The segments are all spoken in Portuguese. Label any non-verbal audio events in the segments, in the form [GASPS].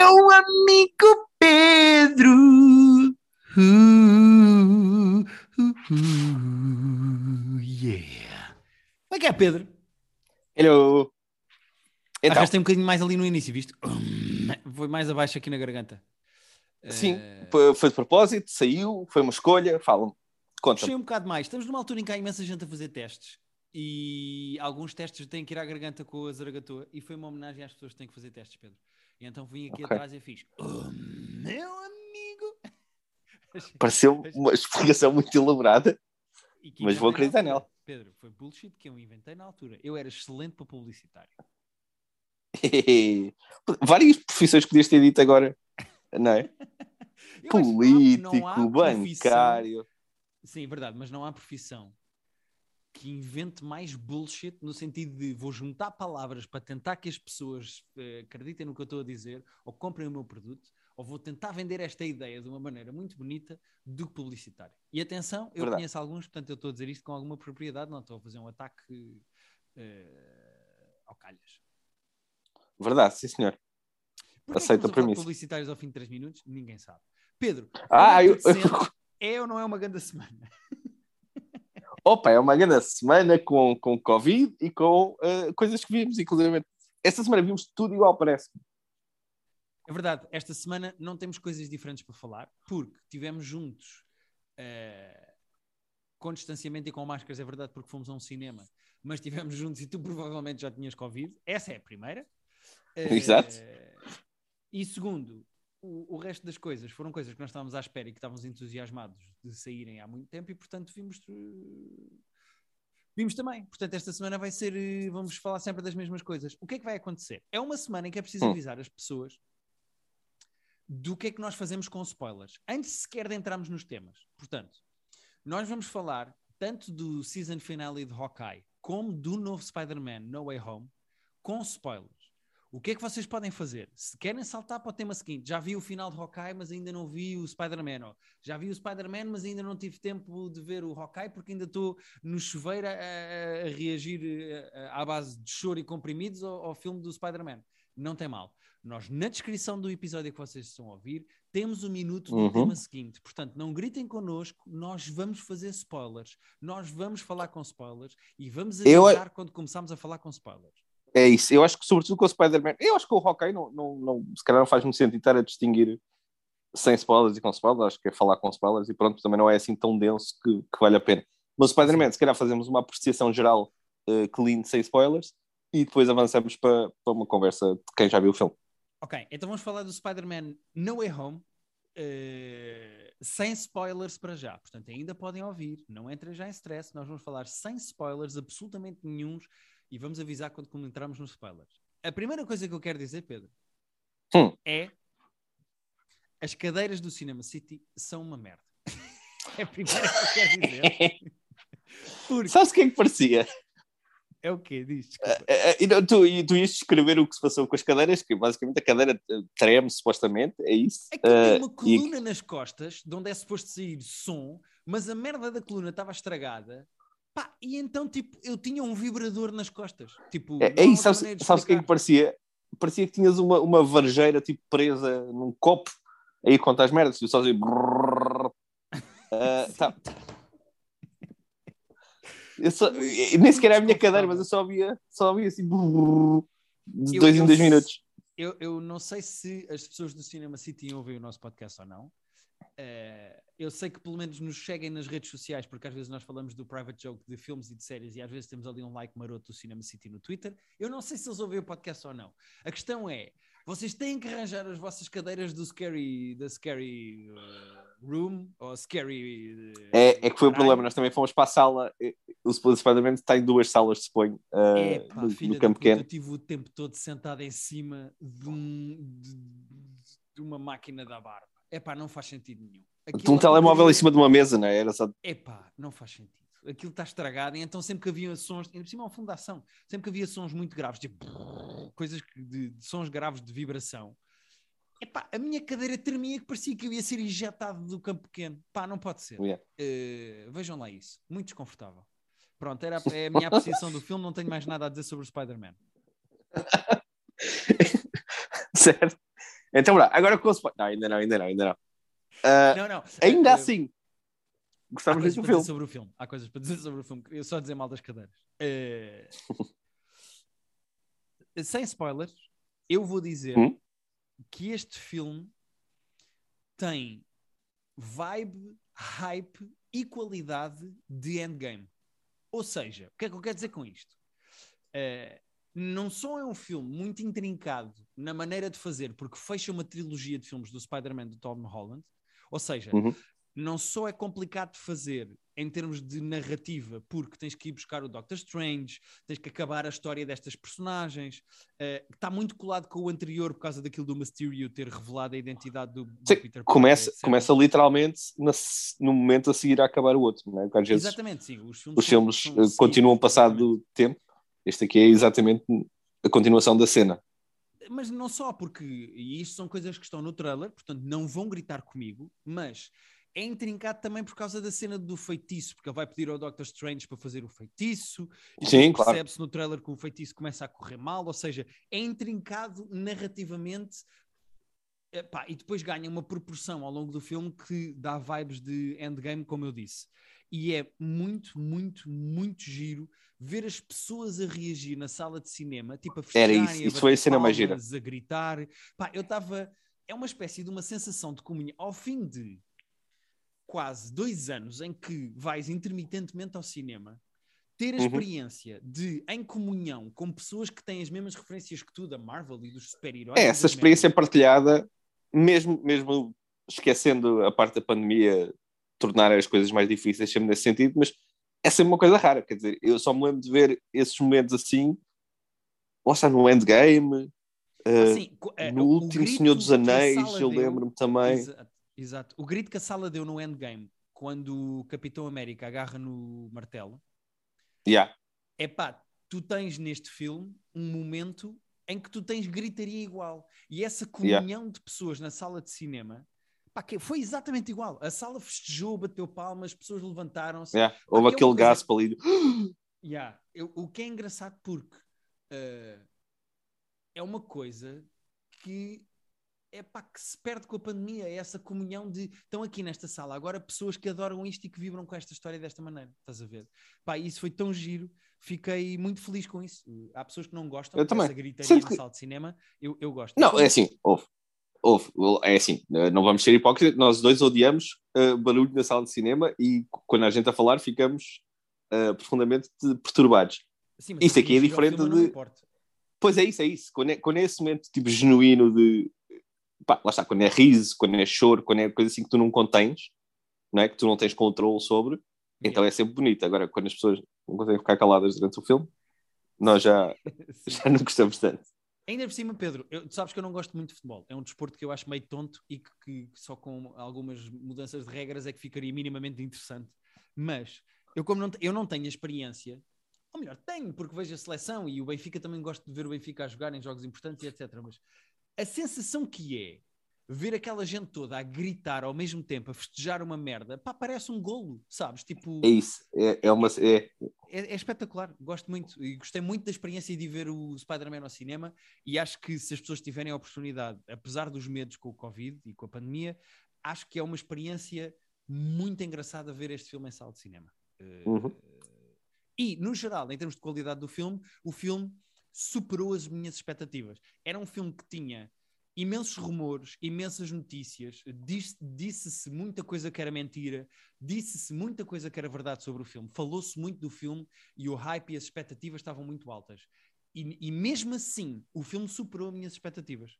Meu amigo Pedro. Uh, uh, uh, yeah. Como é que é, Pedro? Hello. Então, Arrastei um bocadinho mais ali no início, viste? Foi mais abaixo aqui na garganta. sim, Eh, foi- de propósito, saiu, foi uma escolha, fala-me. Conta-me. Puxei um bocado mais. Estamos numa altura em que há imensa gente a fazer testes e alguns testes têm que ir à garganta com a zaragatoa e foi uma homenagem às pessoas que têm que fazer testes, Pedro. E então vim aqui Ok. atrás e fiz "Oh, meu amigo. [LAUGHS] Pareceu [LAUGHS] uma explicação muito elaborada. Mas vou acreditar altura. [LAUGHS] Pedro, foi bullshit que eu inventei na altura. Eu era excelente para publicitário. Várias profissões podias ter dito agora, não é? Não Político, não profissão- bancário. Sim, verdade, mas não há profissão que invente mais bullshit no sentido de vou juntar palavras para tentar que as pessoas eh, acreditem no que eu estou a dizer ou comprem o meu produto ou vou tentar vender esta ideia de uma maneira muito bonita do que publicitário. E atenção, eu Verdade. conheço alguns, portanto eu estou a dizer isto com alguma propriedade, não estou a fazer um ataque eh, ao calhas. Verdade, sim, senhor. Porquê é Aceito a premissa. publicitários ao fim de 3 minutos? Ninguém sabe. Pedro, Ah, é eu- é ou não é uma grande semana? Opa, é uma grande semana com, com Covid e com eh, coisas que vimos, inclusive. Esta semana vimos tudo igual, parece. É verdade, esta semana não temos coisas diferentes para falar, porque tivemos juntos eh, com distanciamento e com máscaras, é verdade, porque fomos a um cinema, mas estivemos juntos e tu provavelmente já tinhas Covid. Essa é a primeira. Eh, Exato. E segundo, o, o resto das coisas foram coisas que nós estávamos à espera e que estávamos entusiasmados de saírem há muito tempo e, portanto, vimos. eh, Vimos também. Portanto, esta semana vai ser. eh, Vamos falar sempre das mesmas coisas. O que é que vai acontecer? É uma semana em que é preciso Hum. avisar as pessoas do que é que nós fazemos com spoilers, antes sequer de entrarmos nos temas. Portanto, nós vamos falar tanto do season finale de Hawkeye como do novo Spider-Man No Way Home com spoilers. O que é que vocês podem fazer? Se querem saltar para o tema seguinte, já vi o final de Hawkeye, mas ainda não vi o Spider-Man. Já vi o Spider-Man, mas ainda não tive tempo de ver o Hawkeye porque ainda estou no chuveiro a, a- a reagir à base de choro e comprimidos ao, ao filme do Spider-Man. Não tem mal. Nós, na descrição do episódio que vocês estão a ouvir, temos o minuto do Uhum. tema seguinte. Portanto, não gritem connosco, nós vamos fazer spoilers. Nós vamos falar com spoilers e vamos Eu- avisar quando começarmos a falar com spoilers. É isso. Eu acho que, sobretudo com o Spider-Man, eu acho que o Hawkeye não, não, não, se calhar não faz muito sentido estar a distinguir sem spoilers e com spoilers. Acho que é falar com spoilers e pronto, também não é assim tão denso que, que vale a pena. Mas o Spider-Man, se calhar fazemos uma apreciação geral eh, clean, sem spoilers, e depois avançamos para, para uma conversa de quem já viu o filme. Ok, então vamos falar do Spider-Man No Way Home, eh, sem spoilers para já. Portanto, ainda podem ouvir, não entrem já em stress. Nós vamos falar sem spoilers, absolutamente nenhuns, e vamos avisar quando entrarmos nos spoilers. A primeira coisa que eu quero dizer, Pedro, Hum. é as cadeiras do Cinema City são uma merda. [LAUGHS] é a primeira que eu quero dizer. [LAUGHS] Porque Sabes o que é que parecia? é o quê? Diz. Eh, eh, e não, tu, e tu ias descrever o que se passou com as cadeiras, que basicamente a cadeira eh, treme, supostamente, é isso? Aquilo Eh, tem uma e- coluna nas costas, de onde é suposto sair som, mas a merda da coluna estava estragada. Pá, e então, tipo, eu tinha um vibrador nas costas. Tipo, É, é isso, sabes, sabes o que é que parecia? Parecia que tinhas uma, uma varjeira tipo presa num copo aí conta as merdas, e só assim. Ah, tá. [LAUGHS] Eu só- e nem sequer é a minha cadeira, mas eu só via, só via assim de Eu- dois eu em dois minutos. Eu, eu não sei se as pessoas do Cinema City ouvem o nosso podcast ou não. Eh, eu sei que pelo menos nos seguem nas redes sociais, porque às vezes nós falamos do private joke de filmes e de séries e às vezes temos ali um like maroto do Cinema City no Twitter. Eu não sei se eles ouvem o podcast ou não. A questão é: vocês têm que arranjar as vossas cadeiras do Scary, da Scary eh, Room ou Scary. eh, É, é que foi o problema, nós também fomos para a sala. O Spider-Man está em duas salas, suponho, Epá, no, filha no da campo puta, eu pequeno. tive o tempo todo sentado em cima de, um- de- de uma máquina da barba. Epá, não faz sentido nenhum. Aquilo um telemóvel em cima de uma mesa, não é? Era só. Epá, não faz sentido. Aquilo está estragado e então sempre que havia sons, ainda por cima é uma fundação, sempre que havia sons muito graves, tipo coisas que- de, de sons graves de vibração. Epá, a minha cadeira tremia que parecia que eu ia ser injetado do campo pequeno. Pá, não pode ser. Yeah. Eh, vejam lá isso. Muito desconfortável. Pronto, era, a- é a minha apreciação do filme, não tenho mais nada a dizer sobre o Spider-Man. [LAUGHS] certo? Então, bora, agora com o spoiler. Não, ainda não, ainda não, ainda não. Uh, Não, não. ainda Eh, assim, para dizer filme. sobre o filme. Há coisas para dizer sobre o filme. Queria só dizer mal das cadeiras. Eh, Sem spoilers, eu vou dizer Hum? que este filme tem vibe, hype e qualidade de endgame. Ou seja, o que é que eu quero dizer com isto? Eh, não só é um filme muito intrincado na maneira de fazer, porque fecha uma trilogia de filmes do Spider-Man do Tom Holland, ou seja, Uhum. não só é complicado de fazer em termos de narrativa, porque tens que ir buscar o Doctor Strange, tens que acabar a história destas personagens, eh, está muito colado com o anterior por causa daquilo do Mysterio ter revelado a identidade do, do Sim, Peter Parker, Começa, etc. começa literalmente na- no momento a seguir a acabar o outro, não é? Porque às vezes Exatamente, sim. Os filmes, os filmes são eh, continuam passado do tempo. Este aqui é exatamente a continuação da cena. Mas não só, porque, e isto são coisas que estão no trailer, portanto não vão gritar comigo, mas é intrincado também por causa da cena do feitiço, porque ele vai pedir ao Doctor Strange para fazer o feitiço, e Sim, claro. percebe-se no trailer que o feitiço começa a correr mal, ou seja, é intrincado narrativamente, epá, e depois ganha uma proporção ao longo do filme que dá vibes de endgame, como eu disse. E é muito, muito, muito giro ver as pessoas a reagir na sala de cinema, tipo a Era festejarem, isso, a isso foi a cena mais gira. a gritar. Pá, eu estava. É uma espécie de uma sensação de comunhão. Ao fim de quase dois anos em que vais intermitentemente ao cinema, ter a Uhum. experiência de, em comunhão, com pessoas que têm as mesmas referências que tu, da Marvel e dos super-heróis. É, essa experiência merdas. partilhada, mesmo, mesmo esquecendo a parte da pandemia, tornar as coisas mais difíceis sempre nesse sentido, mas é sempre uma coisa rara. Quer dizer, eu só me lembro de ver esses momentos assim, ou seja, no Endgame, eh, sim, co- eh, no último Senhor dos Anéis, eu lembro-me também. Exato, exato. O grito que a sala deu no Endgame, quando o Capitão América agarra no martelo, Yeah. é pá, tu tens neste filme um momento em que tu tens gritaria igual. E essa comunhão de pessoas na sala de cinema, pá, que foi exatamente igual. A sala festejou, bateu palmas, as pessoas levantaram-se. Yeah. Pá, Houve é aquele uma coisa- gasp ali. [GASPS] Yeah. Eu- o que é engraçado porque eh, é uma coisa que é pá, que se perde com a pandemia, é essa comunhão de estão aqui nesta sala agora pessoas que adoram isto e que vibram com esta história desta maneira, estás a ver? Pá, isso foi tão giro, fiquei muito feliz com isso. Há pessoas que não gostam Eu também. dessa gritaria na que- sala de cinema, eu, eu gosto. Não, é assim, houve. Houve, é assim, eh, não vamos ser hipócritas, nós dois odiamos eh, barulho na sala de cinema e quando a gente a falar ficamos eh, profundamente perturbados. Sim, isso aqui é diferente de-. Pois é isso, é isso. Quando é, quando é esse momento tipo genuíno de pá, lá está, quando é riso, quando é choro, quando é coisa assim que tu não contens, não é? Que tu não tens controle sobre, então é sempre bonito. Agora, quando as pessoas não conseguem ficar caladas durante o filme, nós já, [LAUGHS] já não gostamos tanto. Ainda por cima, Pedro, eu- tu sabes que eu não gosto muito de futebol. É um desporto que eu acho meio tonto e que, que só com algumas mudanças de regras é que ficaria minimamente interessante. Mas eu, como não, eu não tenho a experiência, ou melhor, tenho, porque vejo a seleção e o Benfica também gosto de ver o Benfica a jogar em jogos importantes e etc. Mas a sensação que é ver aquela gente toda a gritar ao mesmo tempo, a festejar uma merda, pá, parece um golo, sabes? Tipo, É isso. É, é uma. É, é, é espetacular, gosto muito e gostei muito da experiência de ver o Spider-Man ao cinema e acho que se as pessoas tiverem a oportunidade, apesar dos medos com o Covid e com a pandemia, acho que é uma experiência muito engraçada ver este filme em sala de cinema. Eh, Uhum. E, no geral, em termos de qualidade do filme, o filme superou as minhas expectativas. Era um filme que tinha imensos rumores, imensas notícias, disse- disse-se muita coisa que era mentira, disse-se muita coisa que era verdade sobre o filme, falou-se muito do filme e o hype e as expectativas estavam muito altas. E, e mesmo assim, o filme superou as minhas expectativas.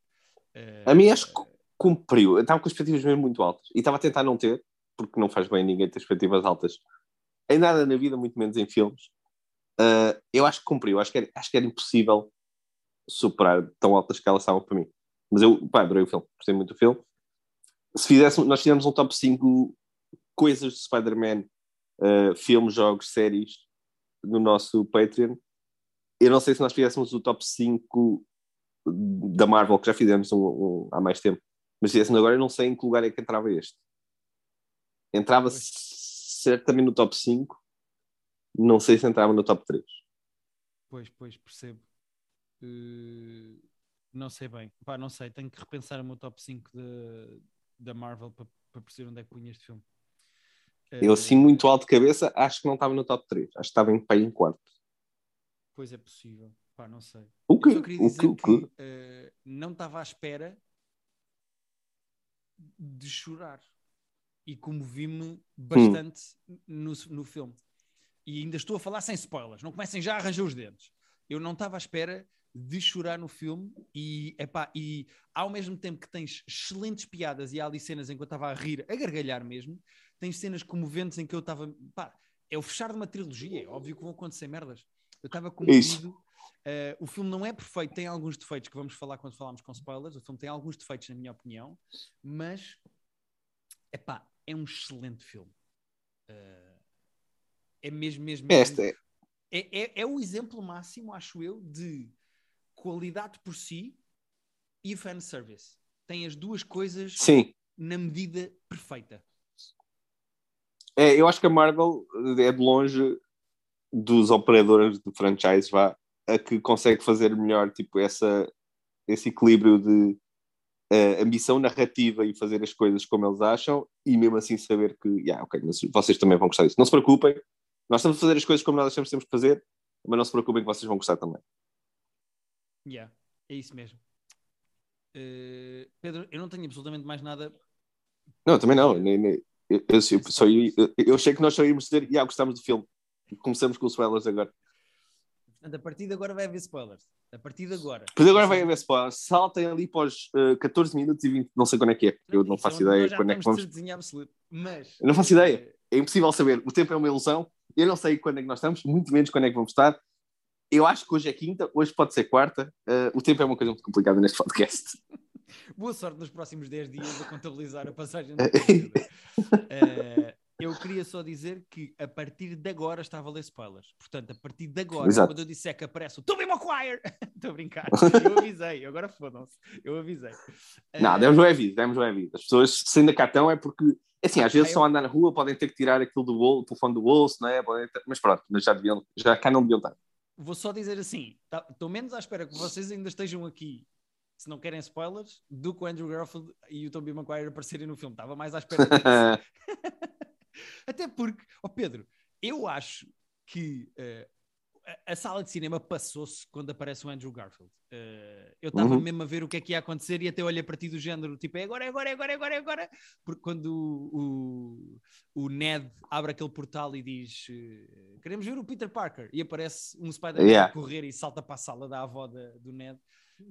Eh, a mim acho que cumpriu. Eu estava com expectativas mesmo muito altas. E estava a tentar não ter, porque não faz bem ninguém ter expectativas altas em nada na vida, muito menos em filmes. Ah, eu acho que cumpriu. Acho que, era, acho que era impossível superar tão altas que elas estavam para mim. Mas eu, pá, adorei o filme. Gostei muito do filme. Se fizéssemos, nós fizemos um top 5 coisas de Spider-Man, ah, filmes, jogos, séries, no nosso Patreon. Eu não sei se nós fizéssemos o top 5 da Marvel, que já fizemos um, um- há mais tempo, mas fizéssemos agora, eu não sei em que lugar é que entrava este. Entrava certamente no top 5, não sei se entrava no top 3. Pois, pois, percebo. Eh, Não sei bem. Pá, não sei. Tenho que repensar o meu top 5 de, da Marvel para, para perceber onde é que punha este filme. Eu, assim, muito alto de cabeça, acho que não estava no top 3. Acho que estava em pé em quarto. Pois é possível. Pá, não sei. O que? Eu queria O dizer que? que, O que? eh, não estava à espera de chorar. E comovi-me bastante no, no filme. E ainda estou a falar sem spoilers. Não comecem já a arranjar os dentes. Eu não estava à espera de chorar no filme e, epá, e ao mesmo tempo que tens excelentes piadas e há ali cenas em que eu estava a rir, a gargalhar mesmo, tens cenas comoventes em que eu estava, pá, é o fechar de uma trilogia, é óbvio que vão acontecer merdas. Eu estava comovido. Eh, o filme não é perfeito, tem alguns defeitos que vamos falar quando falarmos com spoilers. O filme tem alguns defeitos, na minha opinião, mas epá, é um excelente filme. Eh, é mesmo, mesmo, mesmo Esta é. é, é, é o exemplo máximo, acho eu, de qualidade por si e fanservice. Tem as duas coisas Sim. na medida perfeita. É, eu acho que a Marvel é de longe dos operadores de franchise vá, a que consegue fazer melhor tipo, essa, esse equilíbrio de eh, ambição narrativa e fazer as coisas como eles acham e mesmo assim saber que, yeah, ok, mas vocês também vão gostar disso. Não se preocupem, nós estamos a fazer as coisas como nós achamos que temos que fazer, mas não se preocupem que vocês vão gostar também. Yeah, é isso mesmo. Eh, Pedro, eu não tenho absolutamente mais nada. Não, também não. Nem, nem- eu, eu, eu, só eu, eu achei que nós só íamos dizer, yeah, gostámos do filme. Começamos com os spoilers agora. Portanto, a partir de agora vai haver spoilers. A partir de agora. Depois agora vai haver spoilers. Saltem ali para os eh, 14 minutos e 20, não sei quando é que é. Eu não faço é ideia quando é que vamos. absoluta. Mas. Eu não faço ideia. eh, É impossível saber. O tempo é uma ilusão. Eu não sei quando é que nós estamos, muito menos quando é que vamos estar. Eu acho que hoje é quinta, hoje pode ser quarta. Eh, o tempo é uma coisa muito complicada neste podcast. [LAUGHS] Boa sorte nos próximos 10 dias a contabilizar a passagem do tempo. Eh, eu queria só dizer que a partir de agora estava a ler spoilers. Portanto, a partir de agora, Exato. quando eu disser que aparece o Tobey Maguire, [LAUGHS] estou a brincar, [LAUGHS] eu avisei, agora fodam-se, eu avisei. Não, Eh, demos o aviso, demos o aviso. As pessoas, se ainda cá estão, é porque, assim, às vezes Ah, eu- estão a andar na rua, podem ter que tirar aquilo do bolso, o telefone do bolso, não é? Ter- Mas pronto, mas já, deviam, já cá não deviam estar. Vou só dizer assim: tá- estou menos à espera que vocês ainda estejam aqui, se não querem spoilers, do que o Andrew Garfield e o Tobey Maguire aparecerem no filme. Estava mais à espera disso. [LAUGHS] Até porque, ó Pedro, eu acho que eh, a, a sala de cinema passou-se quando aparece o Andrew Garfield. Eh, eu estava Uhum. mesmo a ver o que é que ia acontecer e até olhei para ti do género, tipo, é agora, é agora, é agora, é agora, é agora. Porque quando o, o, o Ned abre aquele portal e diz eh, queremos ver o Peter Parker e aparece um Spider-Man Yeah. a correr e salta para a sala da avó da- do Ned,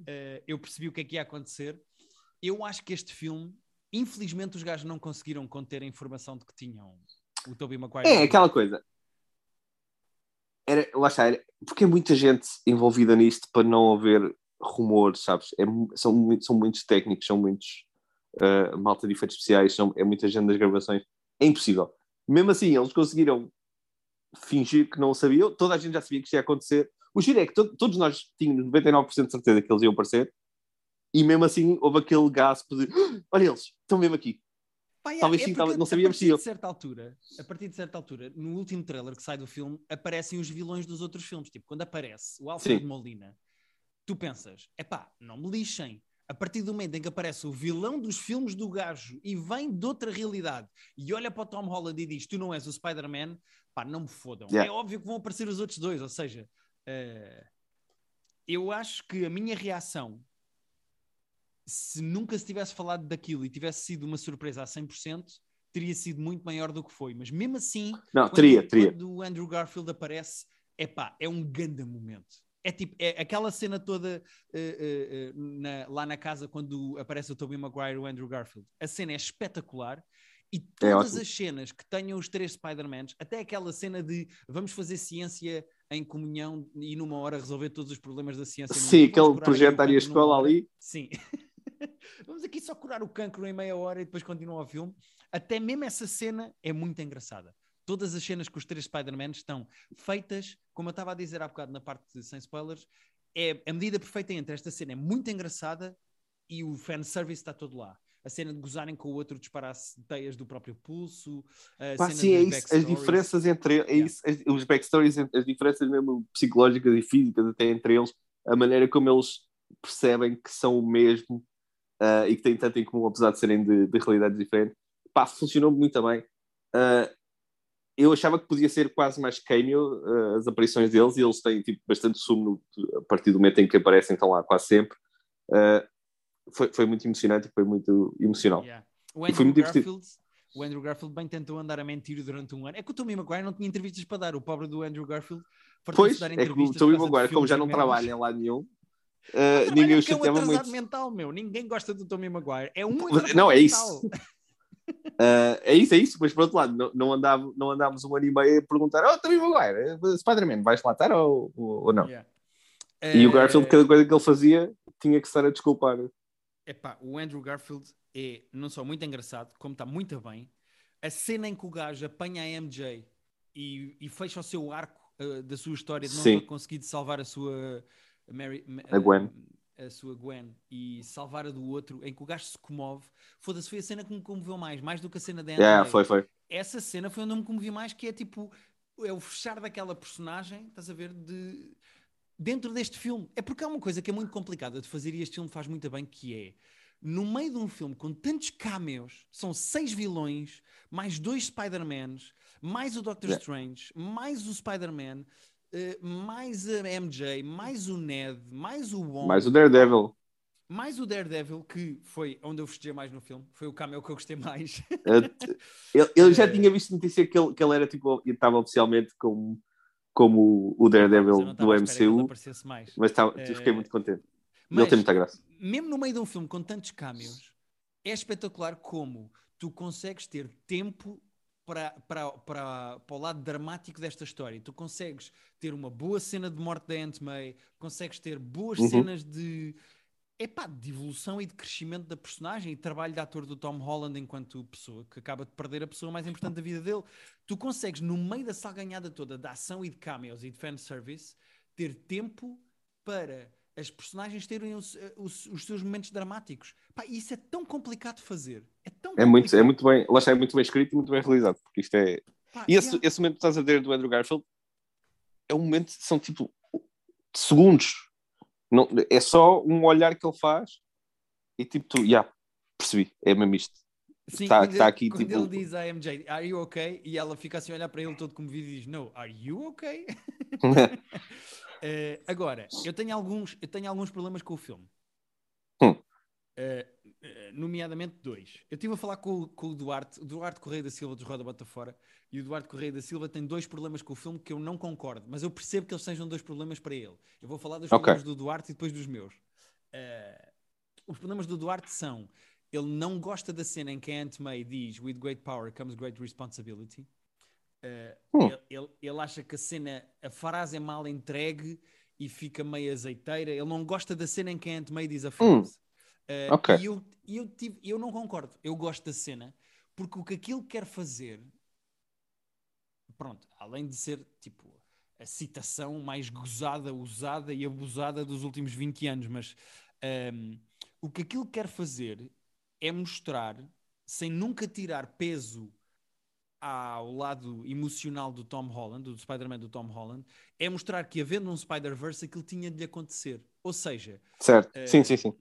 eh, eu percebi o que é que ia acontecer. Eu acho que este filme, infelizmente, os gajos não conseguiram conter a informação de que tinham o Tobey Maguire. É, aquela coisa. Era, lá está, era, porque é muita gente envolvida nisto para não haver rumores, sabes? É são, são muitos técnicos, são muitos uh, malta de efeitos especiais, são, é muita gente das gravações. É impossível. Mesmo assim, eles conseguiram fingir que não sabiam. Toda a gente já sabia que isto ia acontecer. O giro é que to- todos nós tínhamos 99% de certeza que eles iam aparecer. E mesmo assim houve aquele gaspo de "Ah, olha eles, estão mesmo aqui. Pá, Talvez é sim, talvez- não a sabíamos partir de certa altura, a partir de certa altura, no último trailer que sai do filme, aparecem os vilões dos outros filmes. Tipo, quando aparece o Alfredo Sim. Molina, tu pensas, epá, não me lixem. A partir do momento em que aparece o vilão dos filmes do gajo e vem de outra realidade e olha para o Tom Holland e diz: Tu não és o Spider-Man, pá, não me fodam. Yeah. É óbvio que vão aparecer os outros dois. Ou seja, eh, eu acho que a minha reação, se nunca se tivesse falado daquilo e tivesse sido uma surpresa a 100%, teria sido muito maior do que foi. Mas mesmo assim, Não, quando, teria, teria. quando o Andrew Garfield aparece, epá, é um grande momento. É tipo, é aquela cena toda eh, eh, eh, na- lá na casa quando aparece o Tobey Maguire e o Andrew Garfield. A cena é espetacular e todas ótimo. as cenas que tenham os três Spider-Mans, até aquela cena de vamos fazer ciência em comunhão e numa hora resolver todos os problemas da ciência. Sim, aquele projeto da escola ali. Sim. [LAUGHS] [LAUGHS] Vamos aqui só curar o cancro em meia hora e depois continua o filme. Até mesmo essa cena é muito engraçada. Todas as cenas com os três Spider-Man estão feitas, como eu estava a dizer há bocado na parte de sem spoilers, é a medida perfeita entre esta cena é muito engraçada e o fanservice está todo lá. A cena de gozarem com o outro disparar-se teias do próprio pulso, a Pá, sim, é isso. As diferenças entre é Yeah. isso, as- os backstories, as diferenças mesmo psicológicas e físicas até entre eles, a maneira como eles percebem que são o mesmo uh, e que têm tanto em comum, apesar de serem de, de realidades diferentes. Pá, funcionou muito bem. Uh, eu achava que podia ser quase mais cameo uh, as aparições deles e eles têm tipo, bastante sumo no, a partir do momento em que aparecem, estão lá quase sempre. foi, foi muito emocionante e foi muito emocional. Yeah. E foi muito Garfield, divertido o Andrew Garfield bem tentou andar a mentir durante um ano. É que o Tommy Maguire não tinha entrevistas para dar. O pobre do Andrew Garfield Pois, dar é que o Tommy Maguire, como já não trabalha em lado nenhum, uh, ninguém o chateava é um muito. mental, meu. Ninguém gosta do Tommy Maguire. É um Não, é isso. Uh, é isso, é isso, mas por outro lado, não, não, andava, não andámos um ano e meio a perguntar: Oh, Tommy Maguire, eh, Spider-Man, vais lá estar ou, ou, ou não? Yeah. E uh, o Garfield, cada coisa que ele fazia, tinha que estar a desculpar. Epá, o Andrew Garfield é não só muito engraçado, como está muito bem. A cena em que o gajo apanha a MJ e, e fecha o seu arco uh, da sua história de não ter conseguido salvar a sua Mary, a Gwen. A sua Gwen e salvar a do outro, em que o gajo se comove. Foda-se, foi a cena que me comoveu mais, mais do que a cena da Yeah, foi, foi. Essa cena foi onde eu me comovi mais, que é tipo, é o fechar daquela personagem, estás a ver, de dentro deste filme. É porque é uma coisa que é muito complicada de fazer e este filme faz muito bem, que é no meio de um filme com tantos cameos, são seis vilões, mais dois Spider-Mans, mais o Doctor yeah. Strange, mais o Spider-Man, uh, mais a MJ, mais o Ned, mais o Wong. Mais o Daredevil. Mais o Daredevil, que foi onde eu festejei mais no filme, foi o cameo que eu gostei mais. eu, eu, já eh, tinha visto notícia que ele, que ele era tipo, estava oficialmente como, como o Daredevil do MCU, mas fiquei muito contente. Mas, ele tem muita graça. Mesmo no meio de um filme com tantos cameos, é espetacular como tu consegues ter tempo para, para, para, para o lado dramático desta história. Tu consegues ter uma boa cena de morte da Aunt May, consegues ter boas uhum. cenas de, epá, de evolução e de crescimento da personagem e trabalho de ator do Tom Holland enquanto pessoa que acaba de perder a pessoa mais importante da vida dele. Tu consegues, no meio da salganhada toda de ação e de cameos e de fanservice, ter tempo para as personagens terem os, eh, os, os seus momentos dramáticos. Pá, isso é tão complicado de fazer. É, tão é, muito, é muito bem, lá está, é muito bem escrito e muito bem realizado, porque isto é. Pá, e esse, yeah. esse momento que estás a ver do Andrew Garfield é um momento, são tipo segundos. Não, é só um olhar que ele faz e tipo, tu, já yeah, percebi, é mesmo isto. Sim, tá, quando, tá aqui, quando tipo... ele diz à MJ, Are you okay? E ela fica assim a olhar para ele todo comovido e diz, No, are you okay? [LAUGHS] [LAUGHS] Uh, agora, eu tenho, alguns, eu tenho alguns problemas com o filme. Hum. Uh, nomeadamente dois. Eu estive a falar com, com o Duarte, o Duarte Correia da Silva dos Roda Bota Fora, e o Duarte Correia da Silva tem dois problemas com o filme que eu não concordo, mas eu percebo que eles sejam dois problemas para ele. Eu vou falar dos okay. problemas do Duarte e depois dos meus. Uh, os problemas do Duarte são: ele não gosta da cena em que a Aunt May diz With great power comes great responsibility. Uh, hum. ele, ele, ele, acha que a cena, a frase é mal entregue e fica meio azeiteira. Ele não gosta da cena em que a Aunt May diz a hum. frase. Hum. Uh, okay. E eu, eu, tive, eu não concordo. Eu gosto da cena porque o que aquilo quer fazer, pronto, além de ser tipo a citação mais gozada, usada e abusada dos últimos 20 anos, mas um, ehm, o que aquilo quer fazer é mostrar, sem nunca tirar peso ao lado emocional do Tom Holland, do Spider-Man do Tom Holland, é mostrar que havendo um Spider-Verse aquilo tinha de lhe acontecer. Ou seja, certo. Uh, sim, sim, sim.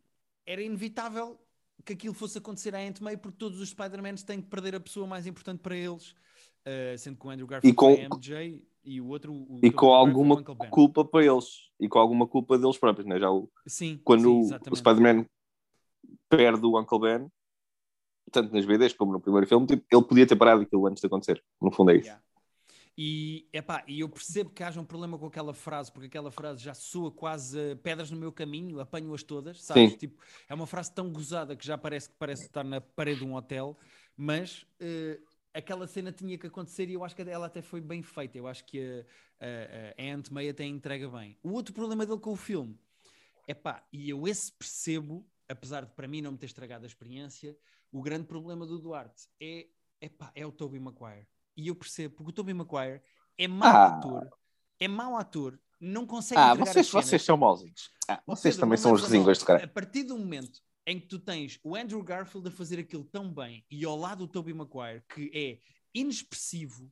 Era inevitável que aquilo fosse acontecer à Aunt May porque todos os Spider-Mans têm que perder a pessoa mais importante para eles, uh, sendo que o Andrew Garfield e com, é MJ e o outro o e com alguma culpa para eles e com alguma culpa deles próprios, né? Já o, sim, quando sim, o Spider-Man perde o Uncle Ben tanto nas BDs como no primeiro filme, tipo, ele podia ter parado aquilo antes de acontecer. No fundo é isso. Yeah. E, epá, e eu percebo que haja um problema com aquela frase, porque aquela frase já soa quase pedras no meu caminho, apanho-as todas, sabes? Tipo, é uma frase tão gozada que já parece que parece estar na parede de um hotel, mas uh, aquela cena tinha que acontecer e eu acho que ela até foi bem feita. Eu acho que a, a, a Aunt May até entrega bem. O outro problema dele com o filme, epá, e eu esse percebo, apesar de para mim não me ter estragado a experiência, o grande problema do Duarte é, epá, é o Toby Maguire. E eu percebo, porque o Toby Maguire é mau ah. ator, é mau ator, não consegue Ah, vocês, vocês são mauzinhos. Ah, vocês também são os resingos do cara. A partir do momento em que tu tens o Andrew Garfield a fazer aquilo tão bem e ao lado o Toby Maguire, que é inexpressivo,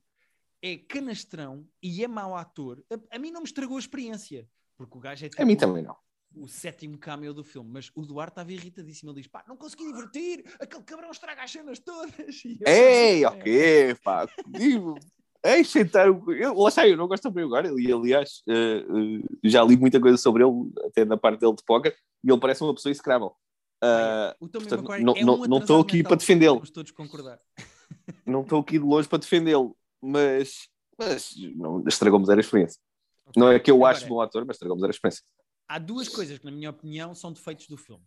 é canastrão e é mau ator, a, a mim não me estragou a experiência. Porque o gajo é tipo, A mim tipo também não. O sétimo cameo do filme, mas o Duarte estava irritadíssimo. Ele diz: pá, não consegui divertir, aquele cabrão estraga as cenas todas. [LAUGHS] E eu, Ei, "É, ok, pá. Digo, Eis sentar o. Eu, lá está, eu não gosto bem agora. E aliás, eh, eh, já li muita coisa sobre ele, até na parte dele de póquer, e ele parece uma pessoa execrável. Ah, O Tommy portanto, não- é um não estou aqui para defendê-lo. Todos concordar. [LAUGHS] não estou aqui de longe para defendê-lo, mas, mas estragou-me a experiência. Não é que eu Agora, acho bom ator, mas estragou-me a experiência. Há duas coisas que, na minha opinião, são defeitos do filme.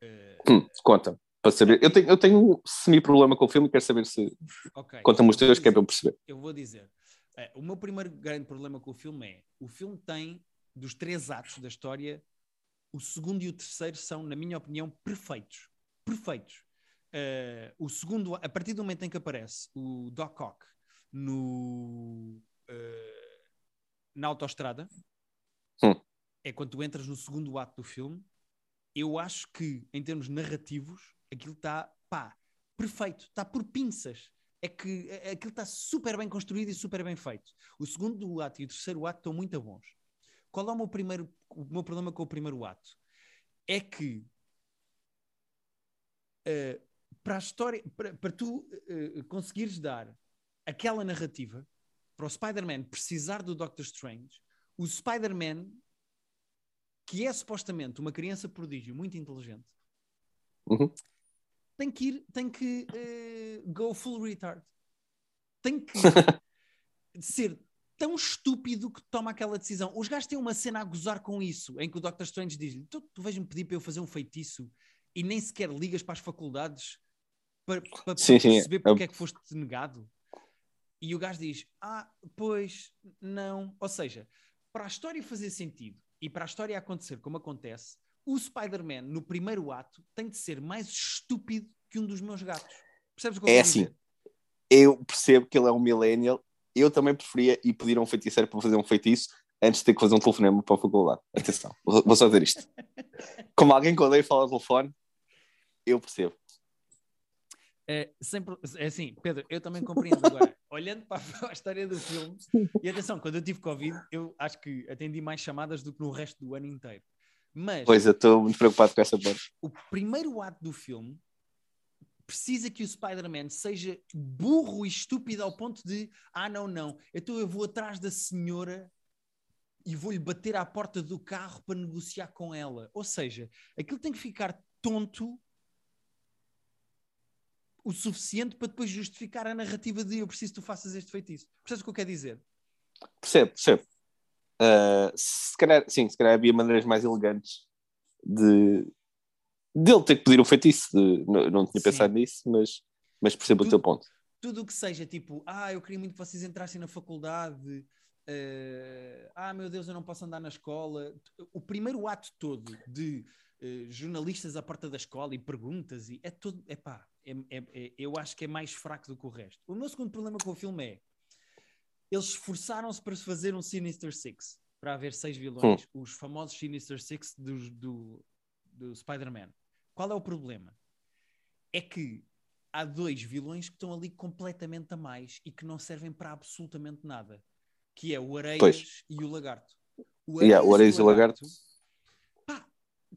Eh, Hum, conta, para saber. Eu tenho, eu tenho um semi-problema com o filme e quero saber se. ok. Conta-me os teus, que é para eu perceber. eu vou dizer. Eh, o meu primeiro grande problema com o filme é: o filme tem, dos três atos da história, o segundo e o terceiro são, na minha opinião, perfeitos. Perfeitos. Eh, o segundo, a partir do momento em que aparece o Doc Ock no, na autoestrada. É quando tu entras no segundo ato do filme. Eu acho que, em termos narrativos, aquilo está, pá, perfeito, está por pinças. É que é- aquilo está super bem construído e super bem feito. O segundo ato e o terceiro ato estão muito bons. Qual é o meu, primeiro, o meu problema com o primeiro ato? É que eh, para a história, para, para tu eh, conseguires dar aquela narrativa, para o Spider-Man precisar do Doctor Strange, o Spider-Man, que é supostamente uma criança prodígio muito inteligente, Uhum. tem que ir, tem que eh, go full retard. Tem que [LAUGHS] ser tão estúpido que toma aquela decisão. Os gajos têm uma cena a gozar com isso, em que o Doctor Strange diz-lhe: Tu, tu vais-me pedir para eu fazer um feitiço e nem sequer ligas para as faculdades para, para Sim, sim, perceber é- porque é que foste negado. E o gajo diz: Ah, pois, não. Ou seja, para a história fazer sentido e para a história acontecer como acontece, o Spider-Man, no primeiro ato, tem de ser mais estúpido que um dos meus gatos. Percebes o que eu É assim. dizer? Eu percebo que ele é um millennial. Eu também preferia ir pedir a um feiticeiro para fazer um feitiço antes de ter que fazer um telefonema para a faculdade. Atenção, vou só dizer isto. Como alguém que odeia falar ao telefone, eu percebo. É, sempre, é assim, Pedro, eu também compreendo agora. Olhando [LAUGHS] para a, história do filme, e atenção, quando eu tive Covid, eu acho que atendi mais chamadas do que no resto do ano inteiro. Mas Pois eu estou muito preocupado com essa parte. o primeiro ato do filme precisa que o Spider-Man seja burro e estúpido ao ponto de ah, não, não, então eu vou atrás da senhora e vou-lhe bater à porta do carro para negociar com ela. Ou seja, aquilo tem que ficar tonto o suficiente para depois justificar a narrativa de eu preciso que tu faças este feitiço. Percebes o que eu quero dizer? Percebo, percebo. Ah, se calhar, sim, se calhar havia maneiras mais elegantes de dele ter que pedir o feitiço. de- não, não tinha Sim. pensado nisso, mas, mas percebo o teu ponto. tudo o que seja tipo, ah, eu queria muito que vocês entrassem na faculdade, eh, ah, meu Deus, eu não posso andar na escola. O primeiro ato todo de eh, jornalistas à porta da escola e perguntas, e é todo, epá, é, é, é, eu acho que é mais fraco do que o resto. O meu segundo problema com o filme é eles esforçaram-se para se fazer um Sinister Six, para haver seis vilões, os famosos Sinister Six dos- do, do Spider-Man. Qual é o problema? É que há dois vilões que estão ali completamente a mais e que não servem para absolutamente nada, que é o Areias Pois. e o Lagarto. Yeah, o Areias e o Lagarto. pá,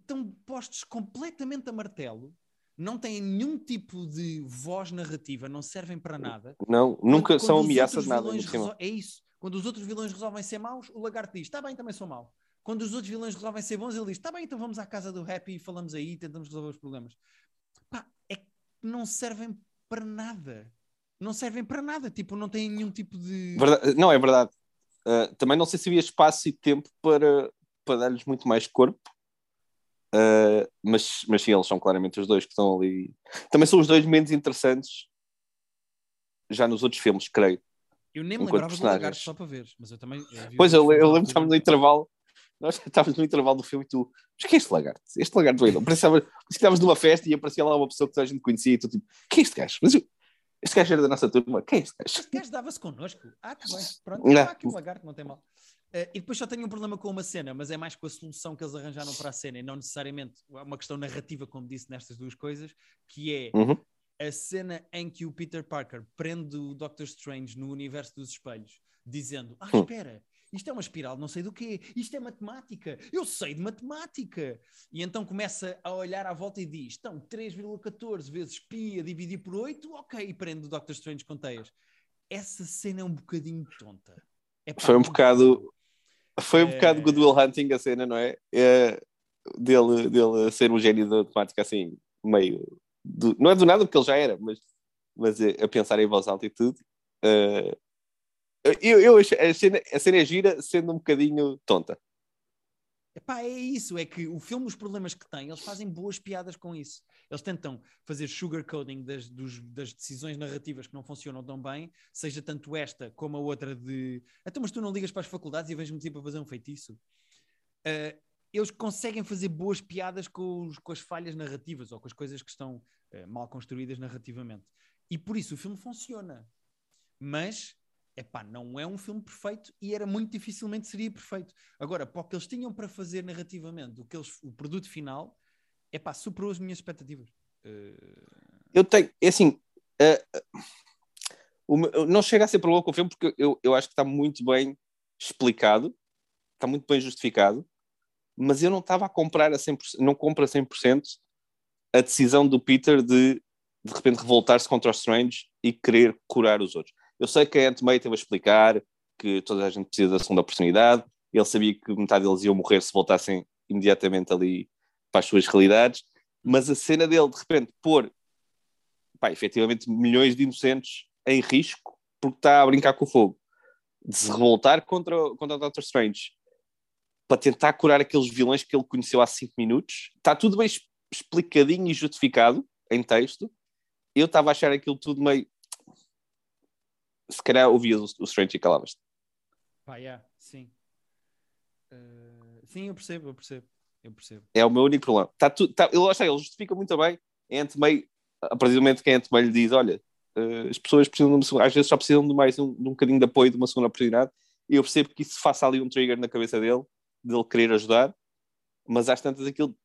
estão postos completamente a martelo, não têm nenhum tipo de voz narrativa, não servem para nada. Não, nunca Quando- são ameaças nada. É isso. Quando os outros vilões resolvem ser maus, o lagarto diz: Está bem, também sou mau. Quando os outros vilões resolvem ser bons, ele diz: Está bem, então vamos à casa do Happy e falamos aí e tentamos resolver os problemas. Pá, é que não servem para nada. Não servem para nada. Tipo, não têm nenhum tipo de. Verdade- não, é verdade. Uh, também não sei se havia espaço e tempo para, para dar-lhes muito mais corpo. Uh, mas, mas sim, eles são claramente os dois que estão ali. Também são os dois menos interessantes já nos outros filmes, creio. Eu nem me lembrava do lagarto só para ver, mas eu também. eu Pois eu, eu lembro que estávamos no intervalo. Nós [LAUGHS] estávamos no intervalo do filme e tu, mas quem é este lagarto? Este lagarto veio. Parecia que estávamos numa festa e aparecia lá uma pessoa que toda a gente conhecia e tu tipo, quem é este gajo? Mas eu- este gajo era da nossa turma, quem é este gajo? Este gajo dava-se connosco. Ah, tá bem. Pronto, Não. ah, aqui o lagarto, não tem mal. Eh, e depois só tenho um problema com uma cena, mas é mais com a solução que eles arranjaram para a cena e não necessariamente é uma questão narrativa, como disse nestas duas coisas, que é Uhum. a cena em que o Peter Parker prende o Doctor Strange no universo dos espelhos, dizendo: Ah, Hum. espera, Isto é uma espiral, não sei do quê. Isto é matemática. Eu sei de matemática. E então começa a olhar à volta e diz: então, 3,14 vezes pi a dividir por 8, ok. E prende o Doctor Strange com teias. Essa cena é um bocadinho tonta. Epá, foi um bocado. Foi um é... bocado Good Will Hunting a cena, não é? é dele, dele ser um gênio da matemática assim, meio. Do... não é do nada porque ele já era, mas, mas é, a pensar em voz alta e tudo. Uh, eu, eu a, cena, a cena é gira sendo um bocadinho tonta. Epá, é isso, é que o filme, os problemas que tem, eles fazem boas piadas com isso. Eles tentam fazer sugarcoating das, dos, das decisões narrativas que não funcionam tão bem, seja tanto esta como a outra de então, mas tu não ligas para as faculdades e vejo-me tipo a fazer um feitiço. Uh, eles conseguem fazer boas piadas com, os, com, as falhas narrativas ou com as coisas que estão uh, mal construídas narrativamente. E por isso o filme funciona. Mas epá, não é um filme perfeito e era muito dificilmente seria perfeito. Agora, para o que eles tinham para fazer narrativamente, o, que eles, o produto final, epá, superou as minhas expectativas. Uh... Eu tenho, é assim, uh, não chega a ser problema com o filme porque eu, eu acho que está muito bem explicado, está muito bem justificado, mas eu não estava a comprar a 100%, não compro a 100% a decisão do Peter de de repente revoltar-se contra os Strange e querer curar os outros. Eu sei que a Aunt May teve a explicar que toda a gente precisa da segunda oportunidade, ele sabia que metade deles iam morrer se voltassem imediatamente ali para as suas realidades, mas a cena dele de repente pôr, pá, efetivamente milhões de inocentes em risco porque está a brincar com o fogo, de se revoltar contra, contra o Doctor Strange para tentar curar aqueles vilões que ele conheceu há cinco minutos, está tudo bem explicadinho e justificado em texto. Eu estava a achar aquilo tudo meio se calhar ouvias o, o Strange e calavas-te. Pá, yeah, sim. Uh, sim, eu percebo, eu percebo. Eu percebo. É o meu único problema. Tá tu, tá, ele, acha, ele justifica muito bem. É May, a partir do momento que a May lhe diz: Olha, uh, as pessoas precisam de uma segunda, às vezes só precisam de mais um, de um bocadinho de apoio, de uma segunda oportunidade. E eu percebo que isso faça ali um trigger na cabeça dele, dele querer ajudar, mas às tantas aquilo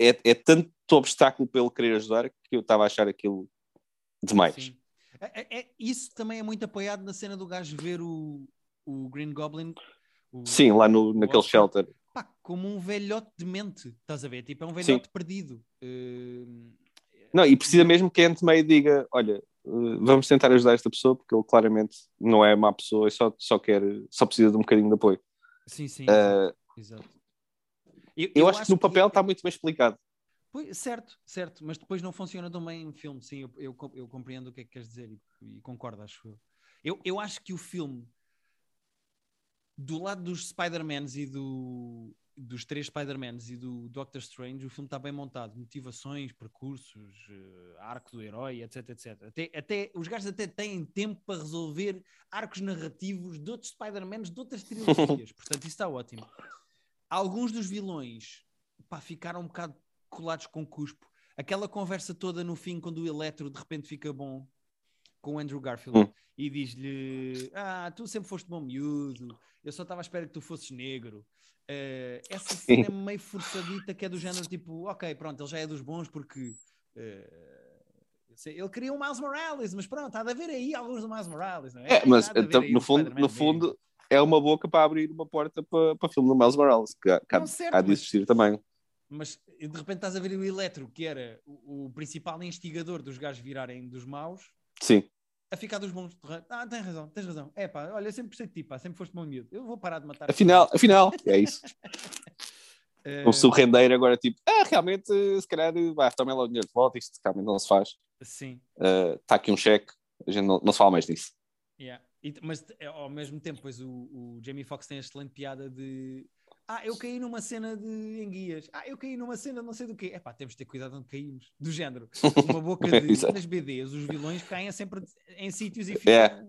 é, é tanto obstáculo para ele querer ajudar que eu estava a achar aquilo demais. Sim. É, é, é, isso também é muito apoiado na cena do gajo ver o, o Green Goblin. O, Sim, lá no, naquele Oscar, shelter. Pá, como um velhote demente, estás a ver? Tipo, é um velhote Sim. perdido. Uh... Não, e precisa mesmo que a Aunt May diga: olha, uh, vamos tentar ajudar esta pessoa, porque ele claramente não é má pessoa e só, só quer, só precisa de um bocadinho de apoio. Sim, sim, uh, exato. Eu, eu, eu acho, acho, que no papel está muito bem explicado. Pois, certo, certo, mas depois não funciona tão bem no filme. Sim, eu, eu, eu, compreendo o que é que queres dizer e, e concordo, acho eu. eu. Eu acho que o filme, do lado dos Spider-Mans e do, dos três Spider-Mans e do Doctor Strange, o filme está bem montado. Motivações, percursos, uh, arco do herói, etc, etc. Até, até, os gajos até têm tempo para resolver arcos narrativos de outros Spider-Mans de outras trilogias. [LAUGHS] Portanto, isso está ótimo. Alguns dos vilões pá, ficaram um bocado colados com cuspo. Aquela conversa toda no fim, quando o Eletro de repente fica bom com o Andrew Garfield hum. e diz-lhe: Ah, tu sempre foste bom miúdo, eu só estava à espera que tu fosses negro. Uh, essa cena é meio forçadita, que é do género tipo: Ok, pronto, ele já é dos bons porque. Uh, ele queria um Miles Morales, mas pronto, há de haver aí alguns do Miles Morales, não é? é mas então, no fundo, no fundo é uma boca para abrir uma porta para, para o filme do Miles Morales, que há, não, certo, há de existir mas... também mas de repente estás a ver o Eletro, que era o, o, principal instigador dos gajos virarem dos maus, Sim. a ficar dos bons. Ah, tens razão, tens razão. É pá, olha, eu sempre gostei de ti, pá, sempre foste bom miúdo. Eu vou parar de matar. Afinal, afinal, é isso. [LAUGHS] Um surrender agora, tipo, ah, realmente, se calhar, vai, toma lá o dinheiro de volta, isto realmente não se faz. Sim. Está uh, aqui um cheque, a gente não, não se fala mais disso. Yeah. E, mas ao mesmo tempo, pois o, o Jamie Foxx tem a excelente piada de ah, eu caí numa cena de enguias. Ah, eu caí numa cena não sei do quê. É pá, temos de ter cuidado onde caímos. Do género. Uma boca [LAUGHS] de. nas BDs, os vilões caem sempre em sítios e ficam. É.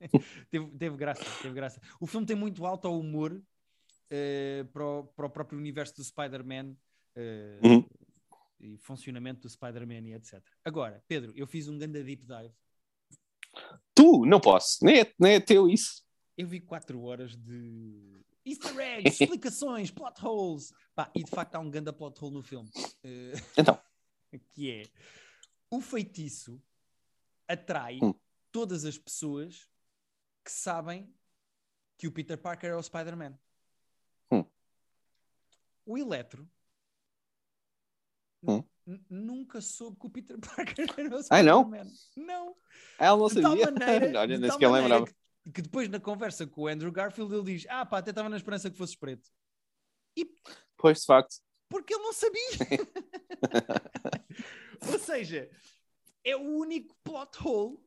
[LAUGHS] teve, teve, graça, teve graça. O filme tem muito alto ao humor uh, para, o, para, o, próprio universo do Spider-Man uh, uhum. e funcionamento do Spider-Man e etc. Agora, Pedro, eu fiz um grande deep dive. Tu, não posso, nem é, nem é teu isso. Eu vi 4 horas de Easter eggs, explicações, plot holes. Pá, e de facto há um grande plot hole no filme. Uh, então. [LAUGHS] Que é o feitiço atrai hum. todas as pessoas que sabem que o Peter Parker é o Spider-Man. Hum. O Eletro Hum. nunca soube que o Peter [LAUGHS] Parker era o Ai, não? Spider-Man. Não. Ela não De sabia. [LAUGHS] maneira, Olha, de nem sequer lembrava. Que, depois na conversa com o Andrew Garfield ele diz: Ah, pá, até estava na esperança que fosses preto. Pois, de facto. Porque ele não sabia. [LAUGHS] Ou seja, é o único plot hole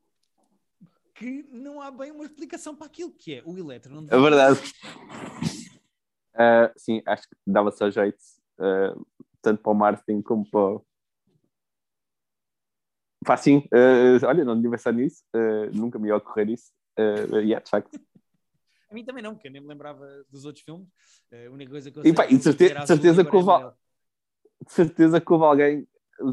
que não há bem uma explicação para aquilo que é o Eletro. Não É verdade. [LAUGHS] Ah, sim, acho que dava só jeito, ah, tanto para o marketing como para. o- sim, ah, olha, não devia pensar nisso, nunca me ia ocorrer isso. Uh, yeah, de facto. A mim também não, porque eu nem me lembrava dos outros filmes. Eh, A única coisa que eu E sei pá, é e de certe- era de certeza e que houve-. De certeza que houve alguém,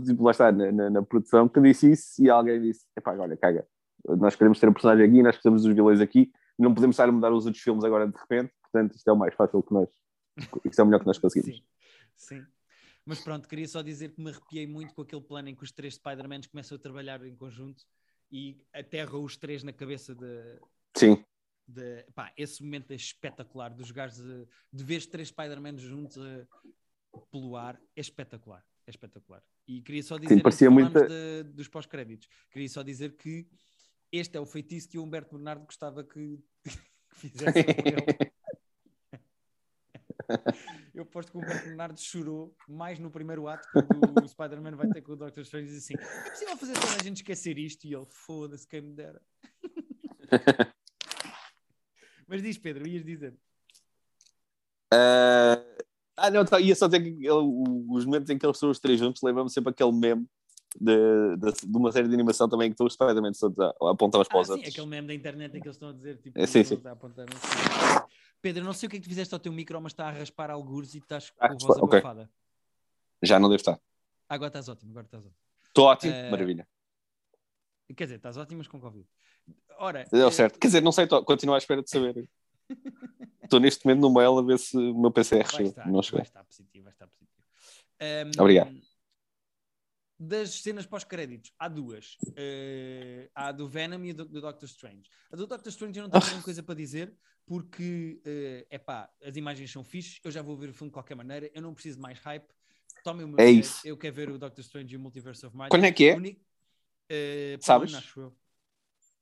tipo, lá está, na, na- na produção, que disse isso e alguém disse: epá, olha, caga, nós queremos ter um personagem aqui, nós precisamos dos vilões aqui, não podemos estar a mudar os outros filmes agora de repente, portanto, isto é o mais fácil que nós. Isto é o melhor que nós conseguimos. Sim, sim. Mas pronto, queria só dizer que me arrepiei muito com aquele plano em que os três Spider-Mans começam a trabalhar em conjunto e aterram os três na cabeça de, Sim, de- pá, esse momento é espetacular dos gajos de, de ver os três Spider-Man juntos a, pelo ar é espetacular, é espetacular. E queria só dizer, antes parecia muita- de- dos pós-créditos, queria só dizer que este é o feitiço que o Humberto Bernardo gostava que, [LAUGHS] que fizesse. [LAUGHS] [LAUGHS] Eu aposto que o Humberto Bernardo chorou mais no primeiro ato quando o [LAUGHS] Spider-Man vai ter com o Doctor Strange e diz assim: é possível fazer toda a gente esquecer isto? E ele, foda-se, quem me dera. [LAUGHS] Mas diz, Pedro, ias dizer. Ah, ah, não, tá, ia só dizer que os momentos em que eles são os três juntos lembram-me sempre aquele meme de, de, de uma série de animação também que estão os Spider-Man todos a, a apontar uns para Ah, os sim, outros. aquele meme da internet em que eles estão a dizer tipo, É, sim, sim. a apontar. Pedro, não sei o que é que tu fizeste ao teu micro, mas está a raspar algures e estás com Ah, a voz ok. abafada. Já não deve estar. Agora estás ótimo, agora estás ótimo. Estou ótimo, Eh, maravilha. Quer dizer, estás ótimo, mas com Covid. Ora, Deu eh, certo. Quer dizer, não sei, tô- continuo à espera de saber. [LAUGHS] Estou neste momento no mail a ver se o meu PCR vai estar, Não vai chegou. estar positivo, vai estar positivo. Ahm, Obrigado. Das cenas pós-créditos, há duas. Eh, há a do Venom e a do, do Doctor Strange. A do Doctor Strange eu não tenho [LAUGHS] grande coisa para dizer, porque, é pá, as imagens são fixes, eu já vou ver o filme de qualquer maneira, eu não preciso de mais hype. Tomem o meu É isso. eu quero ver o Doctor Strange e o Multiverse of Madness. Quando é que é? Uni- eh, Sabes? ano.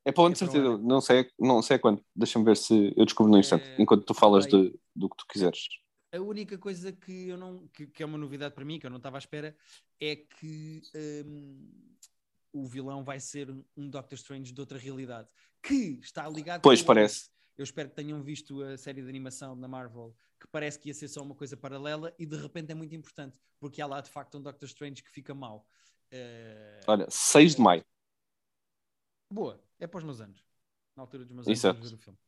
É para onde, É certeza. ano. Não sei, não sei quando. Deixa-me ver se eu descubro no instante, Eh, enquanto tu falas de, do que tu quiseres. A única coisa que eu não que, que é uma novidade para mim, que eu não estava à espera, é que hum, o vilão vai ser um Doctor Strange de outra realidade que está ligado Pois, parece. Eu espero que tenham visto a série de animação da Marvel, que parece que ia ser só uma coisa paralela e de repente é muito importante, porque há lá de facto um Doctor Strange que fica mau. Eh, Olha, 6 de maio. Boa, é para os meus anos. Na altura dos meus anos, vamos ver o filme.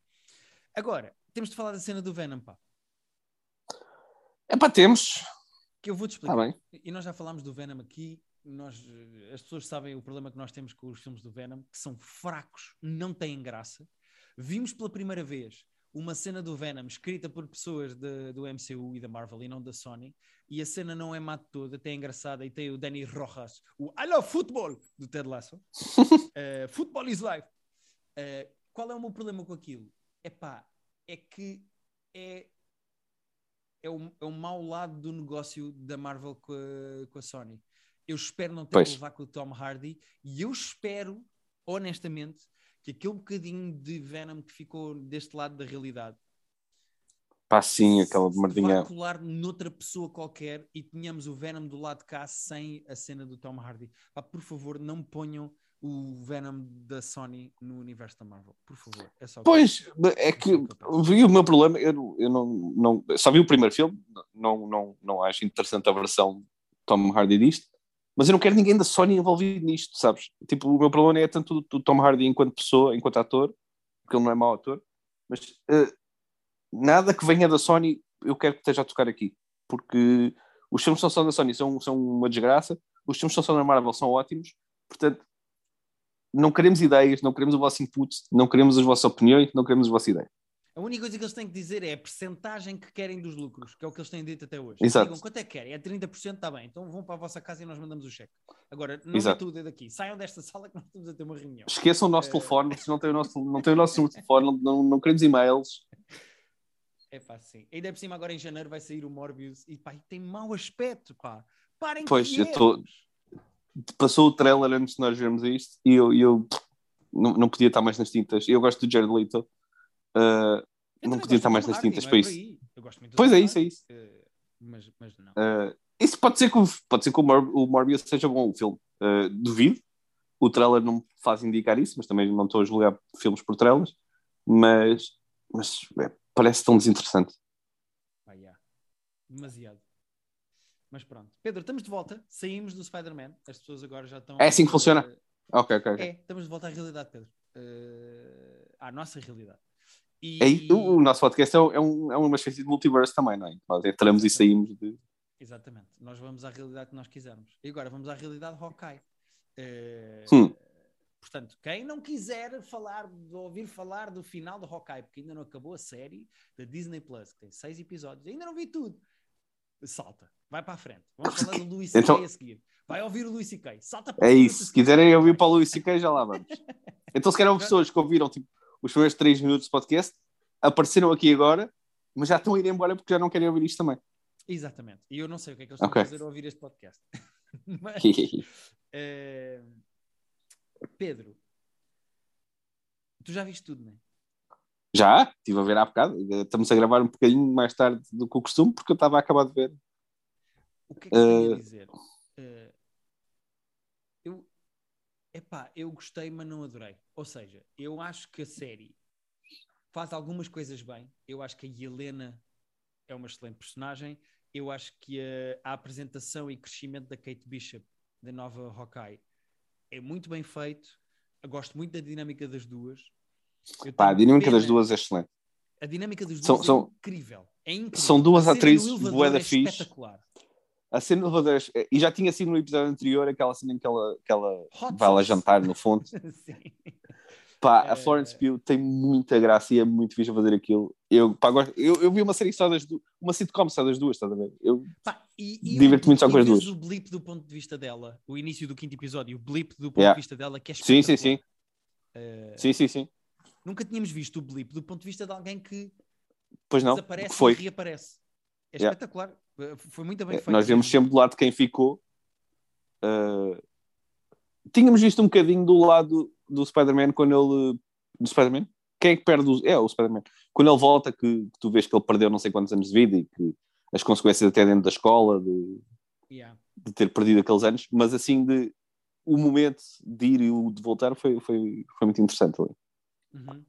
Agora, temos de falar da cena do Venom, pá. É para temos. Que eu vou-te Está explicar. bem. E nós já falámos do Venom aqui. Nós, eh, as pessoas sabem o problema que nós temos com os filmes do Venom, que são fracos, não têm graça. Vimos pela primeira vez uma cena do Venom escrita por pessoas de- do MCU e da Marvel e não da Sony, e a cena não é má de toda, até é engraçada, e tem o Danny Rojas, o I love football do Ted Lasso. [LAUGHS] Eh, football is life. Eh, qual é o meu problema com aquilo? Epá, é que é é o, é o mau lado do negócio da Marvel com a, com a Sony. Eu espero não ter Pois. que levar com o Tom Hardy e eu espero, honestamente, que aquele bocadinho de Venom que ficou deste lado da realidade Pá, sim, aquela merdinha. colar noutra pessoa qualquer e tenhamos o Venom do lado de cá sem a cena do Tom Hardy. Pá, por favor, não ponham o Venom da Sony no universo da Marvel. Por favor. É só Pois, é que vi o meu problema, eu, não- eu não, não só vi o primeiro filme, não, não, não acho interessante a versão Tom Hardy disto, mas eu não quero ninguém da Sony envolvido nisto, sabes? Tipo, o meu problema é tanto o Tom Hardy enquanto pessoa, enquanto ator, porque ele não é mau ator, mas eh, nada que venha da Sony eu quero que esteja a tocar aqui, porque os filmes são só da Sony são, são uma desgraça, os filmes são só da Marvel são ótimos, portanto, não queremos ideias, não queremos o vosso input, não queremos as vossas opiniões, não queremos a vossa ideia. A única coisa que eles têm que dizer é a percentagem que querem dos lucros, que é o que eles têm dito até hoje. Exato. Digam quanto é que querem, é 30%, está bem. Então vão para a vossa casa e nós mandamos o cheque. Agora, não Exato. metam o dedo aqui. Saiam desta [LAUGHS] sala que nós estamos a ter uma reunião. Esqueçam o nosso Eh. telefone, se não tem o nosso, não tem o nosso número de telefone, não, não, não queremos e-mails. É pá, sim. Ainda por cima, agora em janeiro vai sair o Morbius e pá, tem mau aspecto, pá. Parem Pois, eu quietos. tô- Passou o trailer antes de nós vermos isto e eu, eu não, não podia estar mais nas tintas. Eu gosto do Jared Leto. Uh, não podia estar mais nas tintas para isso. Pois é isso, é isso. eh, mas, mas não. Uh, isso pode ser que, o, pode ser que o, Mor o Morbius seja bom o filme. Uh, duvido. O trailer não me faz indicar isso, mas também não estou a julgar filmes por trailers. Mas, mas é, parece tão desinteressante. Pá, yeah. Demasiado. Mas pronto. Pedro, estamos de volta. Saímos do Spider-Man. As pessoas agora já estão. É assim que funciona? eh, Ok, ok. É, estamos de volta à realidade, Pedro. Eh, à nossa realidade. E... É o, o nosso podcast é, um- é, um- é uma espécie de multiverso também, não é? Nós entramos e saímos de. Exatamente. Nós vamos à realidade que nós quisermos. E agora vamos à realidade Hawkeye. Eh, Hum. Portanto, quem não quiser falar, ouvir falar do final do Hawkeye, porque ainda não acabou a série da Disney Plus, que tem seis episódios, ainda não vi tudo, salta, vai para a frente. Vamos falar do Luís C.K. Então- a seguir. Vai ouvir o Luís C.K. Salta para É isso. Se quiserem ouvir para o Luís C.K., já lá vamos. [LAUGHS] Então, se calhar houve pessoas que ouviram tipo, os primeiros 3 minutos do podcast, apareceram aqui agora, mas já estão a ir embora porque já não querem ouvir isto também. Exatamente. E eu não sei o que é que eles estão a fazer a ouvir este podcast. [LAUGHS] Mas, eh, Pedro, tu já viste tudo, não é? já? Estive a ver há bocado. Estamos a gravar um bocadinho mais tarde do que o costume, porque eu estava a acabar de ver. O que é que eu tenho a Eh, dizer? Eh, eu, epá, eu gostei, mas não adorei. Ou seja, eu acho que a série faz algumas coisas bem. Eu acho que a Helena é uma excelente personagem. Eu acho que a, a apresentação e crescimento da Kate Bishop, da nova Hawkeye, é muito bem feito. Eu gosto muito da dinâmica das duas. Pá, a dinâmica pena- das duas é excelente. A dinâmica das duas São- é são- incrível. É incrível. são duas atrizes no elevador bué da é fixe. A cena do elevador, é- e já tinha sido no episódio anterior, aquela cena em que ela, que ela Hot vai lá jantar no fundo. [LAUGHS] Sim. Pá, Eh, a Florence Pugh tem muita graça e é muito fixe fazer aquilo. Eu, pá, gosto- eu, eu vi uma série só das duas, uma sitcom só das duas, estás a ver? Eu, e, e o- muito só com as duas. o blip do ponto de vista dela, o início do quinto episódio, o blip do ponto Yeah. de vista dela, que é sim, sim, sim. Eh, Sim, sim, sim. Nunca tínhamos visto o blip do ponto de vista de alguém que Pois não, desaparece foi. e reaparece. É Yeah. espetacular. Foi muito bem É, feito. Nós vemos sempre do lado de quem ficou. Uh, tínhamos visto um bocadinho do lado do Spider-Man quando ele. Do Spider-Man? Quem é que perde o. É, o Spider-Man. Quando ele volta, que, que tu vês que ele perdeu não sei quantos anos de vida e que as consequências até dentro da escola de, Yeah. de ter perdido aqueles anos, mas assim de. O momento de ir e o de voltar foi, foi, foi muito interessante ali. Uhum.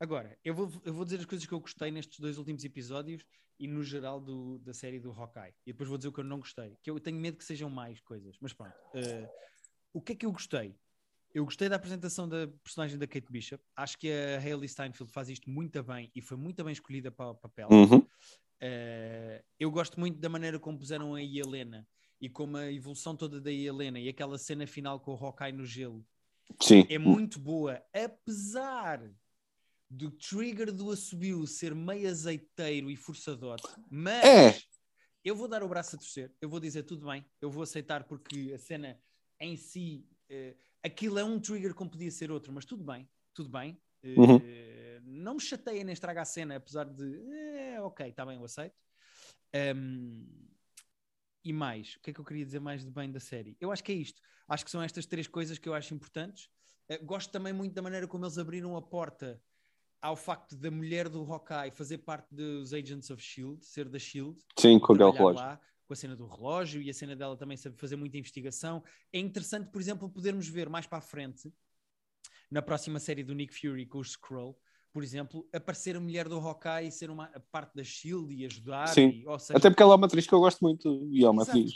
Agora, eu vou, eu vou dizer as coisas que eu gostei nestes dois últimos episódios e no geral do- da série do Hawkeye. E depois vou dizer o que eu não gostei. Que eu tenho medo que sejam mais coisas. Mas pronto. Eh, o que é que eu gostei? Eu gostei da apresentação da personagem da Kate Bishop. Acho que a Hailey Steinfeld faz isto muito bem e foi muito bem escolhida para o papel. Uhum. Eh, eu gosto muito da maneira como puseram a Helena e como a evolução toda da Helena e aquela cena final com o Hawkeye no gelo Sim. é muito boa, apesar do trigger do assobio ser meio azeiteiro e forçadote, mas É. eu vou dar o braço a torcer, eu vou dizer tudo bem, eu vou aceitar porque a cena em si, eh, aquilo é um trigger como podia ser outro, mas tudo bem, tudo bem. Eh, Uhum. Não me chateia nem estraga a cena, apesar de, eh, ok, está bem, eu aceito. Ahm, e mais, o que é que eu queria dizer mais de bem da série? Eu acho que é isto. Acho que são estas três coisas que eu acho importantes. Gosto também muito da maneira como eles abriram a porta ao facto da mulher do Hawkeye fazer parte dos Agents of Shield, ser da Shield, Sim, com aquele relógio. lá, com a cena do relógio e a cena dela também sabe fazer muita investigação. É interessante, por exemplo, podermos ver mais para a frente, na próxima série do Nick Fury com o Skrull, por exemplo, aparecer a mulher do Hawkeye e ser uma a parte da Shield e ajudar. Sim. e- seja, Até porque ela é uma atriz que eu gosto muito e é uma Exato. atriz.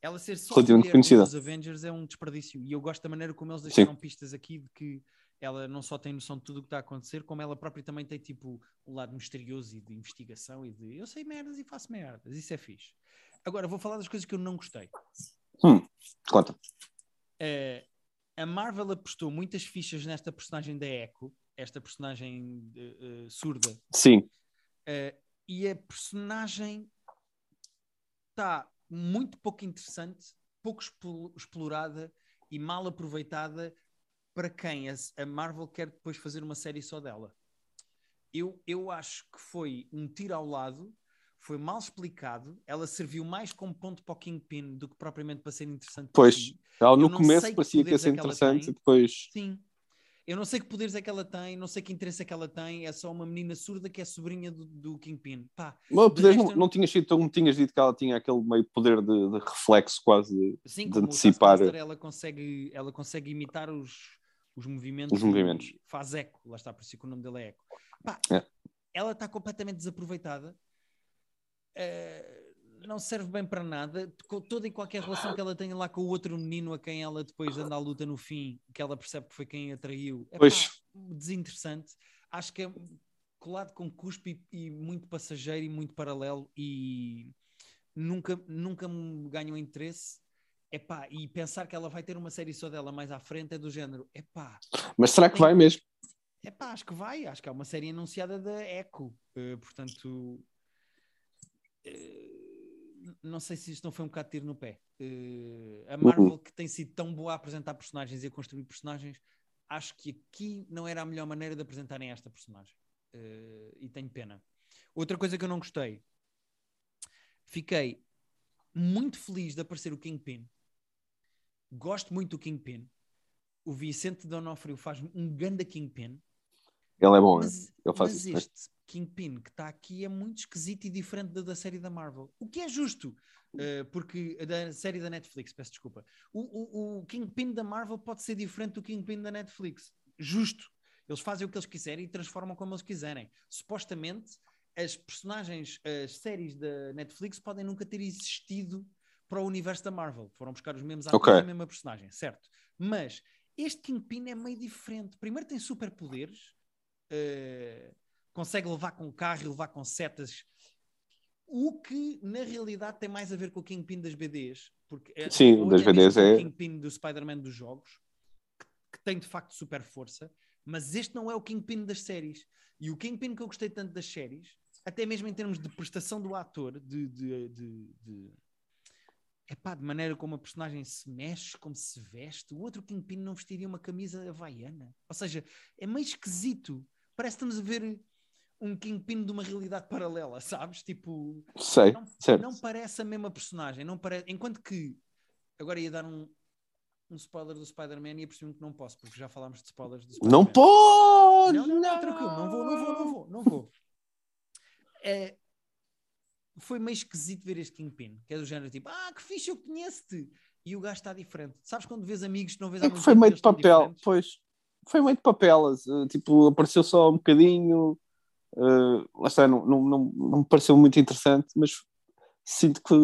ela ser só mulher conhecida. dos Avengers é um desperdício. E eu gosto da maneira como eles deixaram pistas aqui de que ela não só tem noção de tudo o que está a acontecer, como ela própria também tem tipo um lado misterioso e de investigação e de eu sei merdas e faço merdas. Isso é fixe. Agora vou falar das coisas que eu não gostei. Hum, conta. Eh, a Marvel apostou muitas fichas nesta personagem da Echo esta personagem uh, uh, surda. Sim. Uh, e a personagem está muito pouco interessante, pouco explorada e mal aproveitada para quem a Marvel quer depois fazer uma série só dela. Eu, eu acho que foi um tiro ao lado, foi mal explicado, ela serviu mais como ponto para o Kingpin do que propriamente para ser interessante. Pois, ela no começo parecia que ia ser interessante e depois... Sim, eu não sei que poderes é que ela tem, não sei que interesse é que ela tem, é só uma menina surda que é sobrinha do, do Kingpin. Pá, não, poderes, não, não, tinhas sido, não tinhas dito que ela tinha aquele meio poder de, de reflexo quase de, Sim, de antecipar. ela consegue, ela consegue imitar os, os movimentos. Os movimentos. Faz eco, lá está, por isso que o nome dele é eco. Pá, é. Ela está completamente desaproveitada. Uh, não serve bem para nada. Toda e qualquer relação que ela tenha lá com o outro menino a quem ela depois anda à luta no fim, que ela percebe que foi quem a traiu, é pois. Pá, desinteressante. Acho que é colado com cuspe e, e, muito passageiro e muito paralelo e nunca, nunca me ganhou interesse. Epá, e pensar que ela vai ter uma série só dela mais à frente é do género. Epá, Mas será que vai mesmo? Epá, acho que vai. Acho que é uma série anunciada da Echo. Uh, portanto, uh, não sei se isto não foi um bocado de tiro no pé. Uh, a Marvel, uhum. que tem sido tão boa a apresentar personagens e a construir personagens, acho que aqui não era a melhor maneira de apresentarem esta personagem. E tenho pena. Outra coisa que eu não gostei, fiquei muito feliz de aparecer o Kingpin. Gosto muito do Kingpin. O Vicente Donofrio faz um ganda Kingpin. Ele é bom, mas, ele faz mas isso. este Kingpin que está aqui é muito esquisito e diferente da, da série da Marvel. O que é justo, uh, porque da série da Netflix, peço desculpa. O, o, o, Kingpin da Marvel pode ser diferente do Kingpin da Netflix. Justo. Eles fazem o que eles quiserem e transformam como eles quiserem. Supostamente, as personagens, as séries da Netflix podem nunca ter existido para o universo da Marvel. Foram buscar os mesmos atores okay. e a mesma personagem, certo? Mas este Kingpin é meio diferente. Primeiro tem superpoderes. Uh, consegue levar com carro e levar com setas. O que na realidade tem mais a ver com o Kingpin das BDs, porque é, Sim, das é BDs é o Kingpin do Spider-Man dos jogos, que, que, tem de facto super força, mas este não é o Kingpin das séries. E o Kingpin que eu gostei tanto das séries, até mesmo em termos de prestação do ator, de, de, de, de epá, de maneira como a personagem se mexe, como se veste, o outro Kingpin não vestiria uma camisa havaiana. Ou seja, é meio esquisito. Parece que estamos a ver um Kingpin de uma realidade paralela, [LAUGHS] sabes? Tipo, Sei, não, certo. não parece a mesma personagem, não parece... enquanto que agora ia dar um, um spoiler do Spider-Man e percebi que não posso, porque já falámos de spoilers do Spider-Man. Não pode! Não, não, não, tranquilo, não vou, não vou, não vou, não vou. É, [LAUGHS] foi meio esquisito ver este Kingpin, que é do género tipo, ah, que fixe, eu conheço-te. E o gajo está diferente. Sabes quando vês amigos que não vês é Foi meio de papel, pois. Foi meio de papel, tipo, apareceu só um bocadinho, Uh, lá está, não, não, não, não me pareceu muito interessante, mas sinto que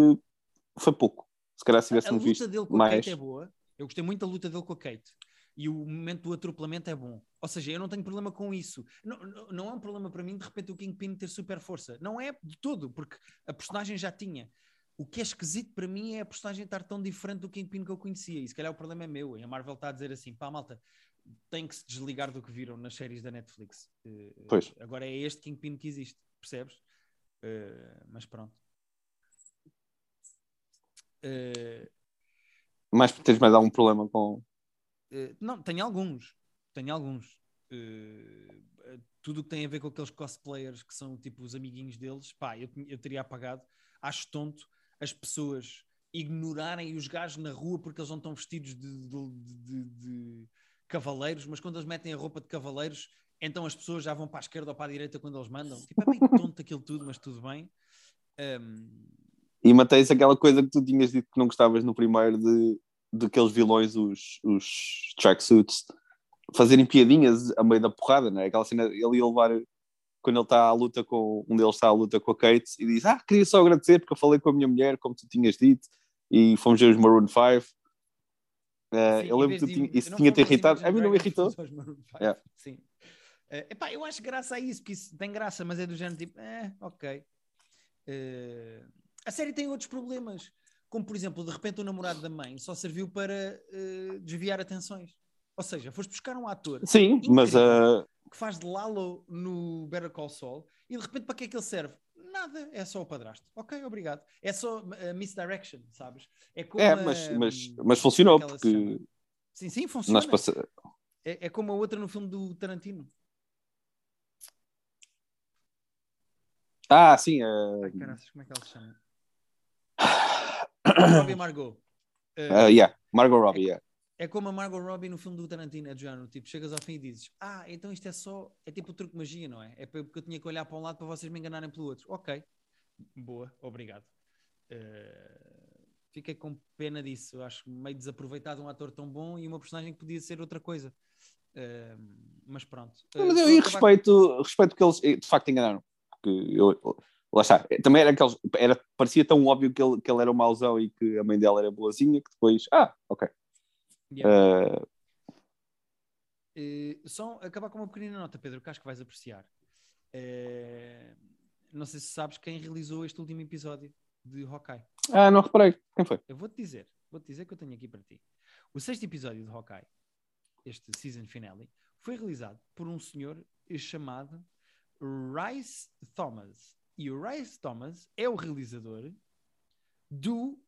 foi pouco. Se calhar se tivéssemos visto dele com mais... a Kate é boa. Eu gostei muito da luta dele com a Kate. E o momento do atropelamento é bom. Ou seja, eu não tenho problema com isso. Não, não, não é um problema para mim, de repente, o Kingpin ter super força. Não é de todo, porque a personagem já tinha. O que é esquisito para mim é a personagem estar tão diferente do Kingpin que eu conhecia. E se calhar o problema é meu. E a Marvel está a dizer assim: pá, malta, tem que se desligar do que viram nas séries da Netflix. Uh, pois. Agora é este Kingpin que existe, percebes? Uh, mas pronto. Uh, mas tens mais algum problema com. Não, tenho alguns. Tenho alguns. tudo o que tem a ver com aqueles cosplayers que são tipo os amiguinhos deles, pá, eu, eu teria apagado. Acho tonto as pessoas ignorarem os gajos na rua porque eles não estão vestidos de, de, de, de cavaleiros, mas quando eles metem a roupa de cavaleiros, então as pessoas já vão para a esquerda ou para a direita quando eles mandam. Tipo, é meio tonto aquilo tudo, mas tudo bem. Um... E mantém-se aquela coisa que tu tinhas dito que não gostavas no primeiro de, de aqueles vilões, os, os tracksuits, fazerem piadinhas a meio da porrada, não é? Aquela cena, ele ia levar quando ele está à luta com um deles está à luta com a Kate e diz: Ah, queria só agradecer porque eu falei com a minha mulher, como tu tinhas dito, e fomos ver os Maroon 5 Uh, eu lembro que tinha, isso tinha te irritado. A mim não me irritou. [LAUGHS] Yeah. Sim. Uh, epá, eu acho graça a isso, porque isso tem graça, mas é do género tipo, eh, ok. Uh, a série tem outros problemas, como por exemplo, de repente o namorado da mãe só serviu para uh, desviar atenções. Ou seja, foste buscar um ator. Sim, mas. Uh... que faz de Lalo no Better Call Saul e de repente para que é que ele serve? Nada, é só o padrasto. Ok, obrigado. É só uh, misdirection, sabes? É, como é mas, a, mas, mas funcionou é porque. Sim, sim, funciona. Nós pass... é, é como a outra no filme do Tarantino. Ah, sim. Uh... Ai, caraças, como é que ela se chama? Robbie Margot. Uh, uh, yeah, Margot Robbie, yeah. É como a Margot Robbie no filme do Tarantino, é do género, tipo, chegas ao fim e dizes, ah, então isto é só, é tipo o truque magia, não é? É porque eu tinha que olhar para um lado para vocês me enganarem pelo outro. Ok, boa, obrigado. Uh, fiquei com pena disso, eu acho meio desaproveitado um ator tão bom e uma personagem que podia ser outra coisa. Uh, mas pronto. Uh, mas eu, eu respeito, respeito que eles de facto enganaram. Porque eu, lá está, também era aqueles, era, parecia tão óbvio que ele, que ele era um mauzão e que a mãe dela era boazinha que depois, ah, ok. Yeah. Uh... Uh, só acabar com uma pequenina nota, Pedro, que acho que vais apreciar. Uh, não sei se sabes quem realizou este último episódio de Hawkeye. Ah, não reparei. Quem foi? Eu vou-te dizer, vou-te dizer que eu tenho aqui para ti. O sexto episódio de Hawkeye, este season finale, foi realizado por um senhor chamado Rice Thomas. E o Rice Thomas é o realizador do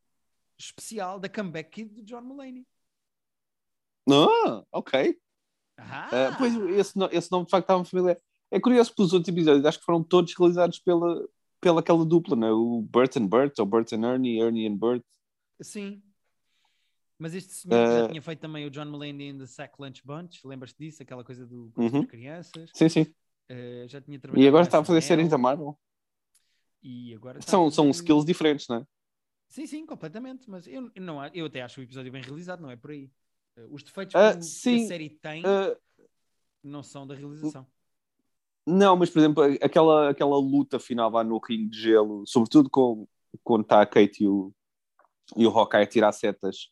especial da Comeback Kid de John Mulaney. Ah, ok. Ah. Uh, pois esse, esse nome de facto estava familiar. É curioso porque os outros episódios acho que foram todos realizados pela, pela aquela dupla, né? o Bert and Bert, ou Bert and Ernie, Ernie and Bert. Sim. Mas este senhor uh, já tinha feito também o John Mulaney in the Sack Lunch Bunch, lembras-te disso? Aquela coisa do uh -huh. das crianças. Sim, sim. Uh, já tinha e agora está a fazer séries da Marvel. E agora são, são skills diferentes, não é? Sim, sim, completamente. Mas eu, não, eu até acho o episódio bem realizado, não é por aí. Eh, os defeitos uh, que, sim, a série tem uh, não são da realização. Não, mas por exemplo, aquela, aquela luta final lá no ringue de gelo, sobretudo com, quando está a Kate e o, e o Hawkeye a tirar setas,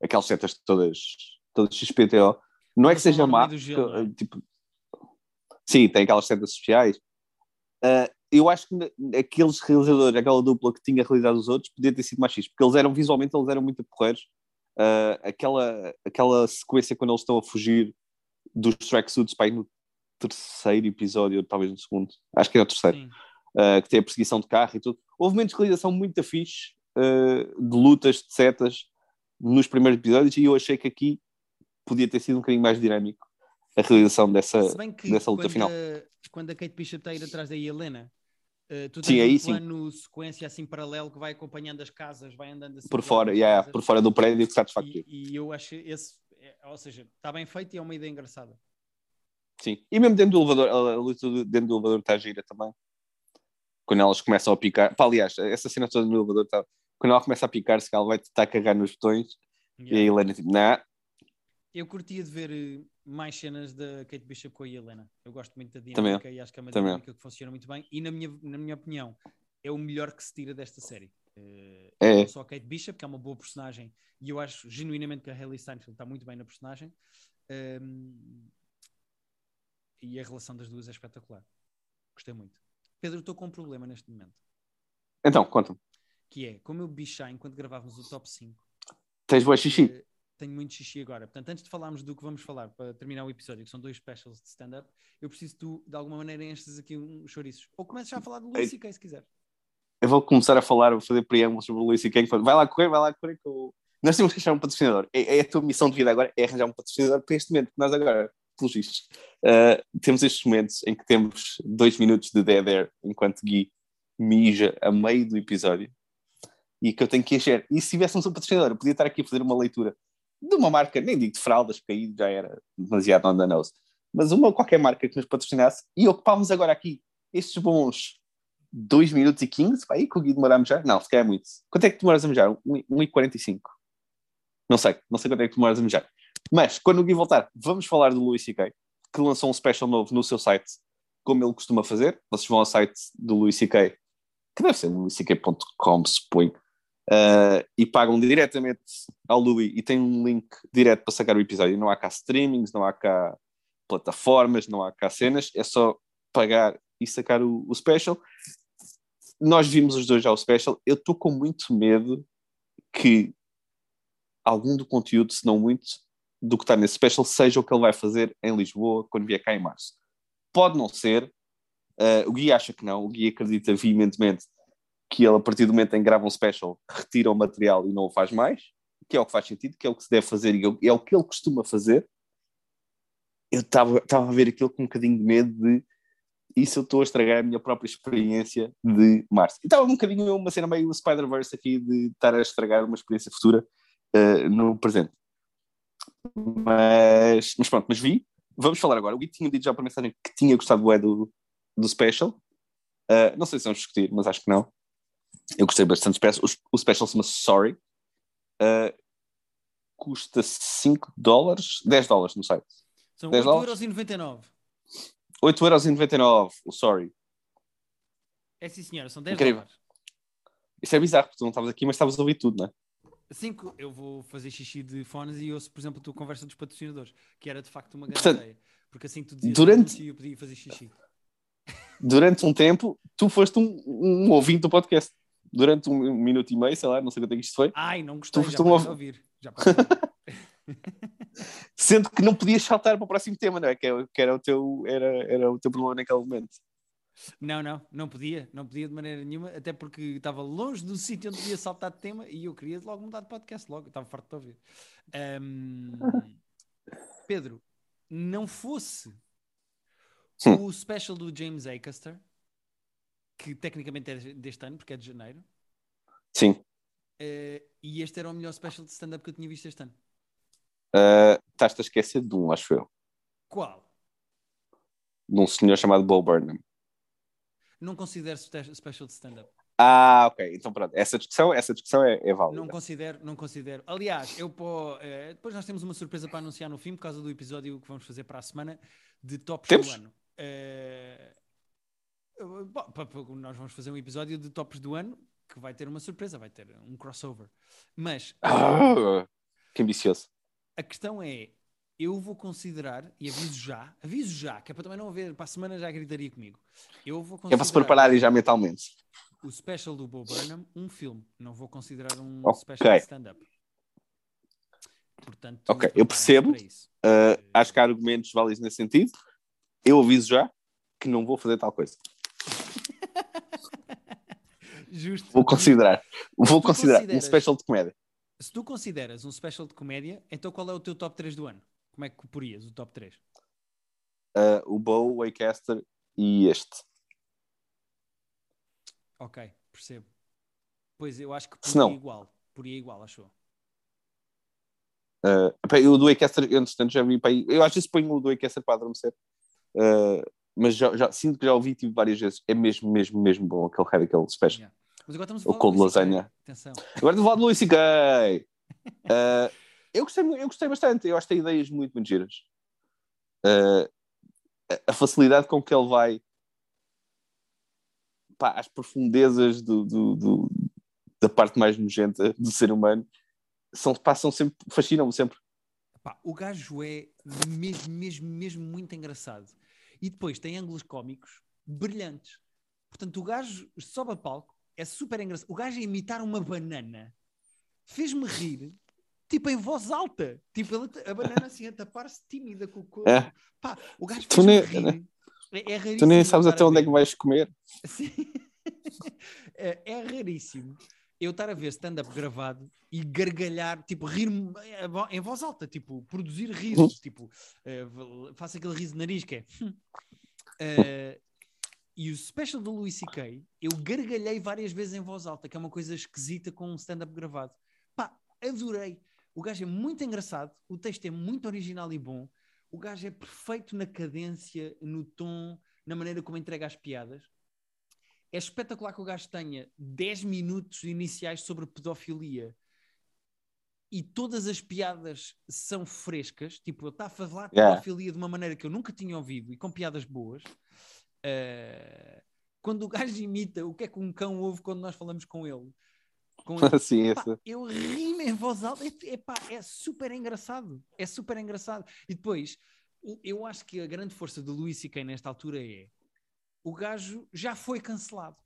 aquelas setas todas, todas XPTO, não é que seja má, gelo, é? tipo, sim, tem aquelas setas especiais. Uh, eu acho que aqueles realizadores, aquela dupla que tinha realizado os outros, podia ter sido mais X, porque eles eram visualmente eles eram muito porreiros Uh, aquela, aquela sequência quando eles estão a fugir dos tracksuits para ir no terceiro episódio, talvez no segundo, acho que é o terceiro, uh, que tem a perseguição de carro e tudo. Houve momentos de realização muito fixe, uh, de lutas, de setas, nos primeiros episódios, e eu achei que aqui podia ter sido um bocadinho mais dinâmico a realização dessa, dessa luta quando final. A, quando a Kate Bishop está a ir atrás da Helena, Uh, tu sim, aí, um plano sim. sequência assim paralelo que vai acompanhando as casas, vai andando assim por fora, yeah, por fora do prédio que facto. E, e eu acho esse, é, ou seja, está bem feito e é uma ideia engraçada. Sim, e mesmo dentro do elevador, a luta dentro do elevador está gira também. Quando elas começam a picar, Pá, aliás, essa cena toda no elevador está. Quando ela começa a picar-se, ela vai tentar carregar nos botões yeah. e a Helena tipo, nah. Eu curtia de ver eh, mais cenas da Kate Bishop com a Helena. Eu gosto muito da dinâmica Também. e acho que é uma Também. dinâmica que funciona muito bem. E na minha, na minha opinião, é o melhor que se tira desta série. Uh, é. Não só a Kate Bishop, que é uma boa personagem, e eu acho genuinamente que a Hayley Steinfeld está muito bem na personagem. Um, ehm, e a relação das duas é espetacular. Gostei muito. Pedro, estou com um problema neste momento. Então, conta-me. Que é, como eu bichei enquanto gravávamos o top 5. Tens boa xixi? Uh, tenho muito xixi agora. Portanto, antes de falarmos do que vamos falar para terminar o episódio, que são dois specials de stand-up, eu preciso que tu, de alguma maneira, enches aqui uns chouriços. Ou comeces já a falar do Luís C.K. se quiser. Eu vou começar a falar, vou fazer preâmbulos sobre o Luís C.K. Vai lá correr, vai lá correr. Com... Nós temos que achar um patrocinador. É, é, a tua missão de vida agora, é arranjar um patrocinador para este momento, que nós agora, pelos vistos, uh, temos estes momentos em que temos dois minutos de dead air, enquanto Gui mija a meio do episódio e que eu tenho que encher. E se tivéssemos um patrocinador, eu podia estar aqui a fazer uma leitura de uma marca, nem digo de fraldas, porque aí já era demasiado on the nose, mas uma qualquer marca que nos patrocinasse e ocupávamos agora aqui estes bons 2 minutos e 15, para aí que o Gui demoramos já? Não, se calhar é muito. Quanto é que demoras a mejar? 1,45. Não sei, não sei quanto é que demoras a mejar. Mas, quando o Gui voltar, vamos falar do Louis C.K., que lançou um special novo no seu site, como ele costuma fazer. Vocês vão ao site do Louis C.K., que deve ser louisck.com, suponho, uh, e pagam diretamente ao Louis e tem um link direto para sacar o episódio. Não há cá streamings, não há cá plataformas, não há cá cenas, é só pagar e sacar o, o special. Nós vimos os dois já o special. Eu estou com muito medo que algum do conteúdo, se não muito, do que está nesse special seja o que ele vai fazer em Lisboa quando vier cá em março. Pode não ser, uh, o Gui acha que não, o Gui acredita veementemente que ele, a partir do momento em que grava um special, retira o material e não o faz mais, que é o que faz sentido, que é o que se deve fazer e é o que ele costuma fazer. Eu estava a ver aquilo com um bocadinho de medo de isso eu estou a estragar a minha própria experiência de março. E estava um bocadinho uma cena meio Spider-Verse aqui de estar a estragar uma experiência futura uh, no presente. Mas, mas pronto, mas vi. Vamos falar agora. O Gui tinha dito já para mensagem que tinha gostado do, do special. Uh, não sei se vamos discutir, mas acho que não. Eu gostei bastante do special. O, o special se chama Sorry. Uh, custa 5 dólares, 10 dólares no site. São 8,99€. 8,99€, o Sorry. É sim, senhora, são 10 Incrível. dólares. Isso é bizarro, porque tu não estavas aqui, mas estavas a ouvir tudo, não é? Cinco, eu vou fazer xixi de fones e ouço, por exemplo, a tua conversa dos patrocinadores, que era de facto uma grande Portanto, ideia. Porque assim tu dizias durante- eu podia fazer xixi. Durante um tempo, tu foste um, um ouvinte do podcast. Durante um minuto e meio, sei lá, não sei quanto é que isto foi. Ai, não gostei, Tu já um de ouv- ouvir. Já de. [LAUGHS] Sendo que não podias saltar para o próximo tema, não é? Que era, que era, o, teu, era, era o teu problema naquele momento. Não, não, não podia, não podia de maneira nenhuma, até porque estava longe do [LAUGHS] sítio onde podia saltar de tema e eu queria logo mudar de podcast, logo, estava farto de ouvir. Ahm, Pedro, não fosse o special do James Acaster, que tecnicamente é deste ano, porque é de janeiro, Sim. eh, e este era o melhor special de stand-up que eu tinha visto este ano. Uh, Estás-te a esquecer de um, acho eu. Qual? De um senhor chamado Bo Burnham. Não considero spe- special de stand-up. Ah, ok. Então pronto. Essa discussão, essa discussão é, é válida. Não considero, não considero. Aliás, eu pô, eh, depois nós temos uma surpresa para anunciar no fim por causa do episódio que vamos fazer para a semana de tops Temos? do ano. Eh, bom, nós vamos fazer um episódio de tops do ano que vai ter uma surpresa, vai ter um crossover. Mas Ah, [LAUGHS] que ambicioso. a questão é, eu vou considerar, e aviso já, aviso já, que é para também não haver, para a semana já gritaria comigo. Eu vou É para se considerar prepararem já mentalmente. o special do Bo Burnham um filme. Não vou considerar um Ok. special de stand-up. Portanto, Ok, eu percebo. Uh, acho que há argumentos válidos nesse sentido. Eu aviso já que não vou fazer tal coisa. Justo. Vou considerar. Vou considerar um special de comédia. Se tu consideras um special de comédia, então qual é o teu top 3 do ano? Como é que porias o top 3? Uh, o Bo, o Waycaster e este. Ok, percebo. Pois eu acho que poria não- igual. Poria igual, achou? Uh, eu do Waycaster, eu, entretanto, já vi. Pá, aí- eu às vezes ponho o do Waycaster para adormecer. Uh, mas já, já- sinto que já ouvi tipo, várias vezes. É mesmo, mesmo, mesmo bom aquele aquele special. Yeah. Mas agora estamos a O falar do Luís C.K. lasanha. Atenção. Agora estou a falar de Louis C.K. Uh, eu, gostei, eu gostei bastante. Eu acho que tem ideias muito, muito giras. Uh, a- a facilidade com que ele vai pá, às profundezas do, do- do- da parte mais nojenta do ser humano são, pá, são sempre, fascinam-me sempre. Pá, o gajo é mesmo, mesmo, mesmo muito engraçado. E depois tem ângulos cómicos brilhantes. Portanto, o gajo sobe a palco, é super engraçado. O gajo a imitar uma banana fez-me rir, tipo em voz alta. Tipo, ele- a banana assim a tapar-se tímida com o corpo. É. Pá, o gajo fez-me rir. É, é raríssimo. Tu nem sabes até onde é que vais comer. Sim. [LAUGHS] é, é raríssimo eu estar a ver stand-up gravado e gargalhar, tipo, em vo- em voz alta, tipo, produzir risos, tipo, eh, v- faço aquele riso de nariz que é. "Hum". E o special do Louis C.K. eu gargalhei várias vezes em voz alta, que é uma coisa esquisita com um stand-up gravado. Pá, adorei. O gajo é muito engraçado, o texto é muito original e bom, o gajo é perfeito na cadência, no tom, na maneira como entrega as piadas. É espetacular que o gajo tenha 10 minutos iniciais sobre pedofilia e todas as piadas são frescas. Tipo, ele está a falar de Yeah. pedofilia de uma maneira que eu nunca tinha ouvido e com piadas boas. Eh, quando o gajo imita o que é que um cão ouve quando nós falamos com ele. Com [LAUGHS] ele Sim, Pá, esse. eu ri-me em voz alta. É, epá, é super engraçado. É super engraçado. E depois, eu acho que a grande força do Luís C.K. nesta altura é o gajo já foi cancelado.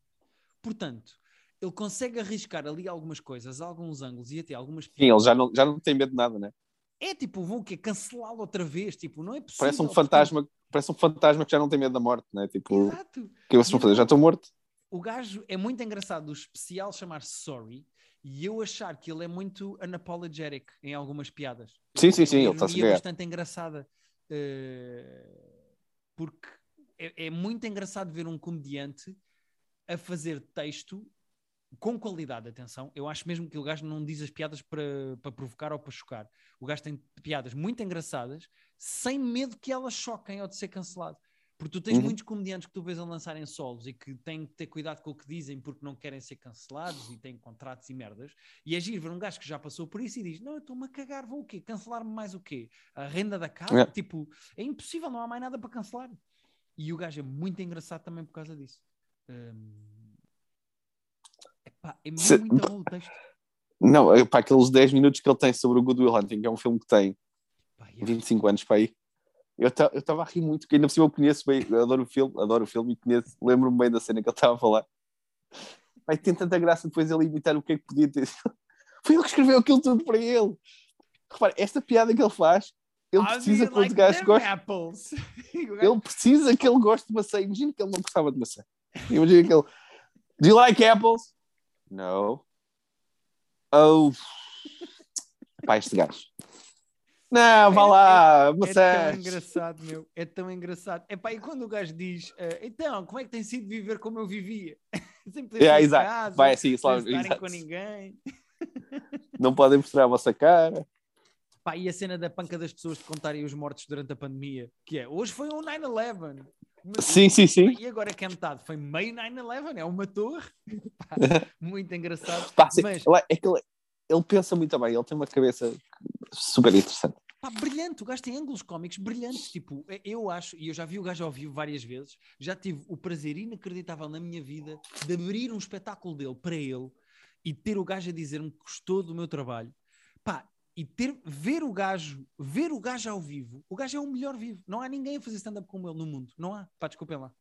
Portanto, ele consegue arriscar ali algumas coisas, alguns ângulos e até algumas Sim, ele já não, já não tem medo de nada, né? É tipo, vou o quê? Cancelá-lo outra vez? Tipo, não é possível. Parece um porque- fantasma, parece um fantasma que já não tem medo da morte, né? Tipo, o Exato. que vocês vão fazer? Já estou morto. O gajo é muito engraçado, o especial chamar-se Sorry, e eu achar que ele é muito unapologetic em algumas piadas. Sim, sim, sim, ele está-se a bastante engraçada. eh, porque é, é muito engraçado ver um comediante a fazer texto com qualidade, atenção. Eu acho mesmo que o gajo não diz as piadas para, para provocar ou para chocar. O gajo tem piadas muito engraçadas, sem medo que elas choquem ou de ser cancelado. Porque tu tens Uhum. muitos comediantes que tu vês a lançarem solos e que têm que ter cuidado com o que dizem porque não querem ser cancelados e têm contratos e merdas. E é giro ver um gajo que já passou por isso e diz: Não, eu estou-me a cagar, vou o quê? Cancelar-me mais o quê? A renda da casa? É. Tipo, é impossível, não há mais nada para cancelar. E o gajo é muito engraçado também por causa disso. Hum, epá, é Se- muito bom o texto. Não, é para aqueles 10 minutos que ele tem sobre o Good Will Hunting, que é um filme que tem Pá, é 25 anos para aí. Eu estava a rir muito, porque ainda por cima eu conheço bem, eu adoro o filme, adoro o filme e conheço, lembro-me bem da cena que ele estava a falar. Vai tem tanta graça depois ele imitar o que é que podia ter. [LAUGHS] Foi ele que escreveu aquilo tudo para ele. Repara, esta piada que ele faz, ele precisa que os like apples. [LAUGHS] O Ele precisa que ele goste de maçã. Imagina que ele não gostava de maçã. Imagina que ele. Do you like apples? No. Oh. Pá, este gajo. Não, vá É- lá, É tão maçãs. engraçado, meu. É tão engraçado. Epá, e quando o gajo diz, eh, então, como é que tem sido viver como eu vivia? [LAUGHS] Sem poder É, exato. casa, Vai assim, só, exato. com ninguém. Não podem mostrar a vossa cara. Pá, e a cena da panca das pessoas de contarem os mortos durante a pandemia, que é, hoje foi um 9-11. Mas- Sim, sim, sim. E agora que é metade, foi meio 9-11, é uma torre. [LAUGHS] Pá, [LAUGHS] muito engraçado. Pá, Mas- ele- é que ele, ele pensa muito bem, ele tem uma cabeça super interessante. Pá, brilhante, o gajo tem ângulos cómicos brilhantes. Tipo, é- eu acho, e eu já vi o gajo ao vivo várias vezes, já tive o prazer inacreditável na minha vida de abrir um espetáculo dele para ele e ter o gajo a dizer-me que gostou do meu trabalho. Pá, e ter, ver o gajo, ver o gajo ao vivo, o gajo é o melhor vivo. Não há ninguém a fazer stand-up como ele no mundo. Não há. Pá, desculpem lá.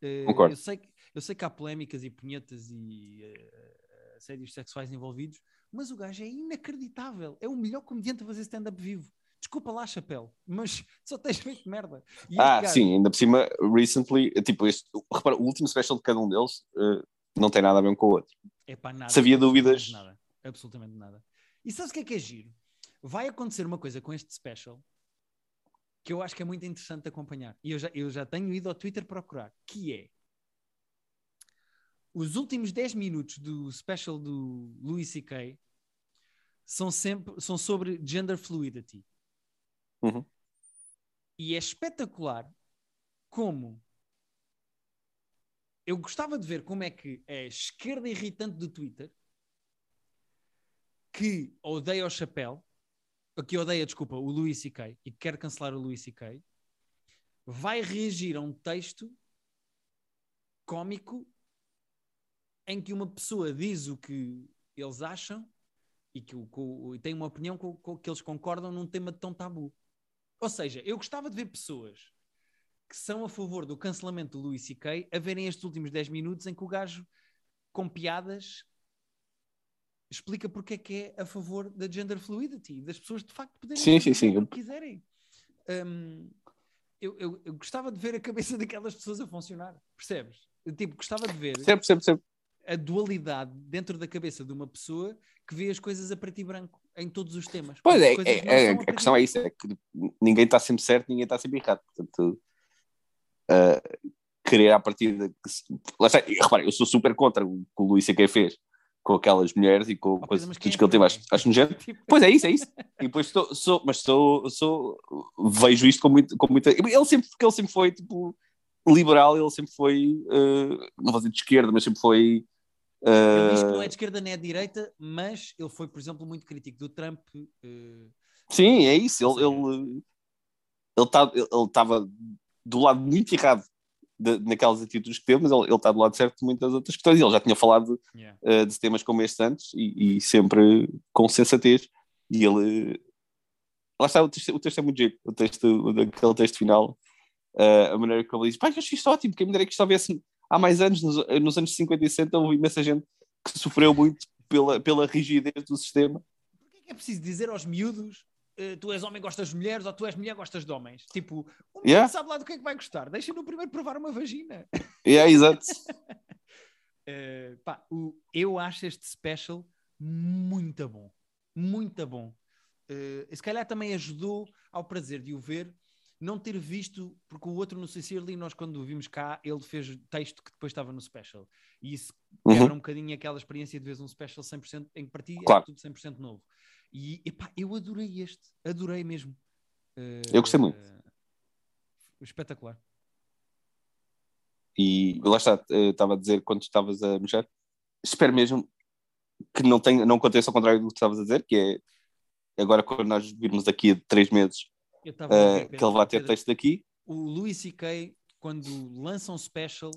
Eh, Concordo. eu, sei, que- eu sei que há polémicas e punhetas e eh, assédios sexuais envolvidos, mas o gajo é inacreditável. É o melhor comediante a fazer stand-up vivo. Desculpa lá, chapéu, mas [LAUGHS] só tens feito merda. E Ah, gajo- sim, ainda por cima, recently, tipo, este, repara, o último special de cada um deles eh, não tem nada a ver um com o outro. É pá, nada. Se havia dúvidas- Nada. Absolutamente nada. E sabes o que é que é giro? Vai acontecer uma coisa com este special que eu acho que é muito interessante de acompanhar. E eu já, eu já tenho ido ao Twitter procurar. Que é os últimos 10 minutos do special do Louis C.K. são sempre são sobre gender fluidity. Uhum. E é espetacular como eu gostava de ver como é que a esquerda irritante do Twitter que odeia o chapéu, que odeia, desculpa, o Louis C.K. e que quer cancelar o Louis C.K. vai reagir a um texto cómico em que uma pessoa diz o que eles acham e que o- e tem uma opinião com, com que eles concordam num tema tão tabu. Ou seja, eu gostava de ver pessoas que são a favor do cancelamento do Louis C.K. a verem estes últimos 10 minutos em que o gajo, com piadas, explica porque é que é a favor da gender fluidity, das pessoas de facto poderem Sim, sim, sim. o que quiserem. Hum, eu, eu- eu gostava de ver a cabeça [LAUGHS] daquelas pessoas a funcionar, percebes? Eu, tipo, gostava de ver Percebe, percebe, percebe. a dualidade dentro da cabeça de uma pessoa que vê as coisas a preto e branco em todos os temas. Pois é, é, é, a e questão é isso, é que ninguém está sempre certo, ninguém está sempre errado. Portanto, ah, querer partida. que se- Lá está, repara, eu sou super contra o que o Luís C.K. fez com aquelas mulheres e com pois, coisas tudo é que ele teve. não Acho, é? nojento. Tipo, Pois é isso, é isso. E depois sou, sou mas sou, sou, vejo isto com, muito, com muita. Ele sempre, porque ele sempre foi tipo liberal, ele sempre foi, ah, não vou dizer de esquerda, mas sempre foi. Ele diz que não ah, é de esquerda nem é de direita, mas ele foi, por exemplo, muito crítico do Trump. eh, Sim, é isso. Ou Ele ele tá, ele estava do lado muito errado de- naquelas atitudes que teve, mas ele está do lado certo de muitas outras questões. Ele já tinha falado yeah. eh, de temas como este antes e, e sempre com sensatez. E ele. Lá está, o texto, o texto é muito giro. O texto, o daquele texto final, eh, a maneira como ele diz: Pai, eu acho isto ótimo. Quem me dera que isto houvesse há mais anos, nos, nos anos 50 e 60, houve imensa gente que sofreu muito pela, pela rigidez do sistema. Porquê é que é preciso dizer aos miúdos uh, tu és homem gostas de mulheres ou tu és mulher gostas de homens. Tipo, o Yeah. sabe lá do que é que vai gostar. Deixa-no primeiro provar uma vagina. Yeah, exato. Uh, [LAUGHS] pá, o- eu acho este special muito bom. Muito bom. Uh, se calhar também ajudou ao prazer de o ver, não ter visto, porque o outro no Sincerely, nós quando o vimos cá, ele fez texto que depois estava no special. E isso quebra Uhum. um bocadinho aquela experiência de ver um special 100% em que partia Claro. é tudo 100% novo. E epá, eu adorei este, adorei mesmo. Uh, Eu gostei muito. Espetacular. E lá está, eh, estava a dizer quando estavas a mexer, espero mesmo que não, tenha, não aconteça ao contrário do que estavas a dizer, que é agora quando nós virmos daqui a três meses ver, eh, que ele vai ter Pedro, texto daqui. o Louis C.K., quando lança um special,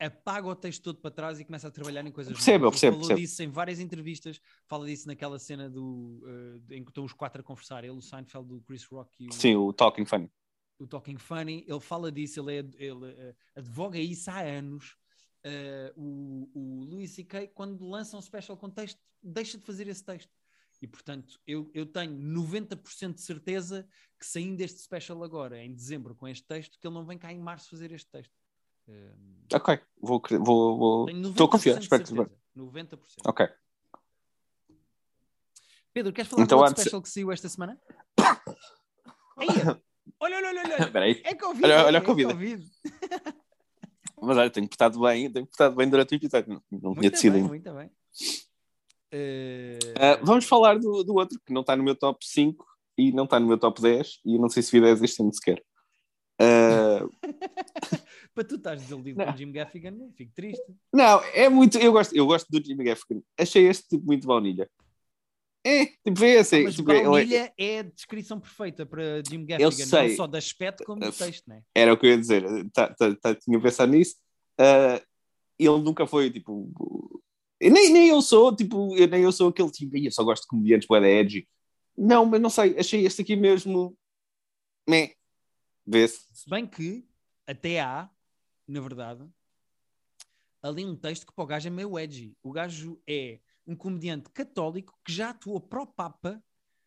apaga o texto todo para trás e começa a trabalhar em coisas Percebo, novas. percebo, falou percebo. disso em várias entrevistas, fala disso naquela cena do, eh, em que estão os quatro a conversar, ele, o Seinfeld, o Chris Rock e o, Sim, o Talking Funny. o Talking Funny, ele fala disso, ele, é- ele, eh, advoga isso há anos. Eh, o, o Louis C.K., quando lança um special com texto, deixa de fazer esse texto. E portanto, eu, eu tenho 90% de certeza que saindo deste special agora, em dezembro, com este texto, que ele não vem cá em março fazer este texto. Eh, Ok, vou, vou, vou... tenho 90% estou de espero que seja certeza. 90%. Ok. Pedro, queres falar Então, do antes- special que saiu esta semana? [COUGHS] Olha, olha, olha, olha. Espera aí. É Covid. Olha- olha é Covid. [LAUGHS] Mas olha, tenho portado bem, tenho portado bem durante o episódio. Não, não tinha decidido muito bem. Ah, vamos falar do, do outro, que não está no meu top 5 e não está no meu top 10, e eu não sei se vi 10 este ano sequer. Ah, [LAUGHS] Para tu estás desiludido Não. com o Jim Gaffigan, eu fico triste. não, é muito. Eu gosto, eu gosto do Jimmy Gaffigan. Achei este tipo muito baunilha. É, tipo, é assim. Mas tipo, é- baunilha é a descrição perfeita para Jim Gaffigan, não só de aspecto como de texto, né? era o que eu ia dizer. Tá, tá, tá, tinha pensado nisso. Ah, ele nunca foi tipo. Nem, nem eu sou, tipo, eu, nem eu sou aquele tipo, "Ih, eu só gosto de comediantes da edgy. Não, mas não sei, achei este aqui mesmo. Meh. Vê-se. Se bem que até há, na verdade, ali um texto que para o gajo é meio edgy. O gajo é um comediante católico que já atuou para o Papa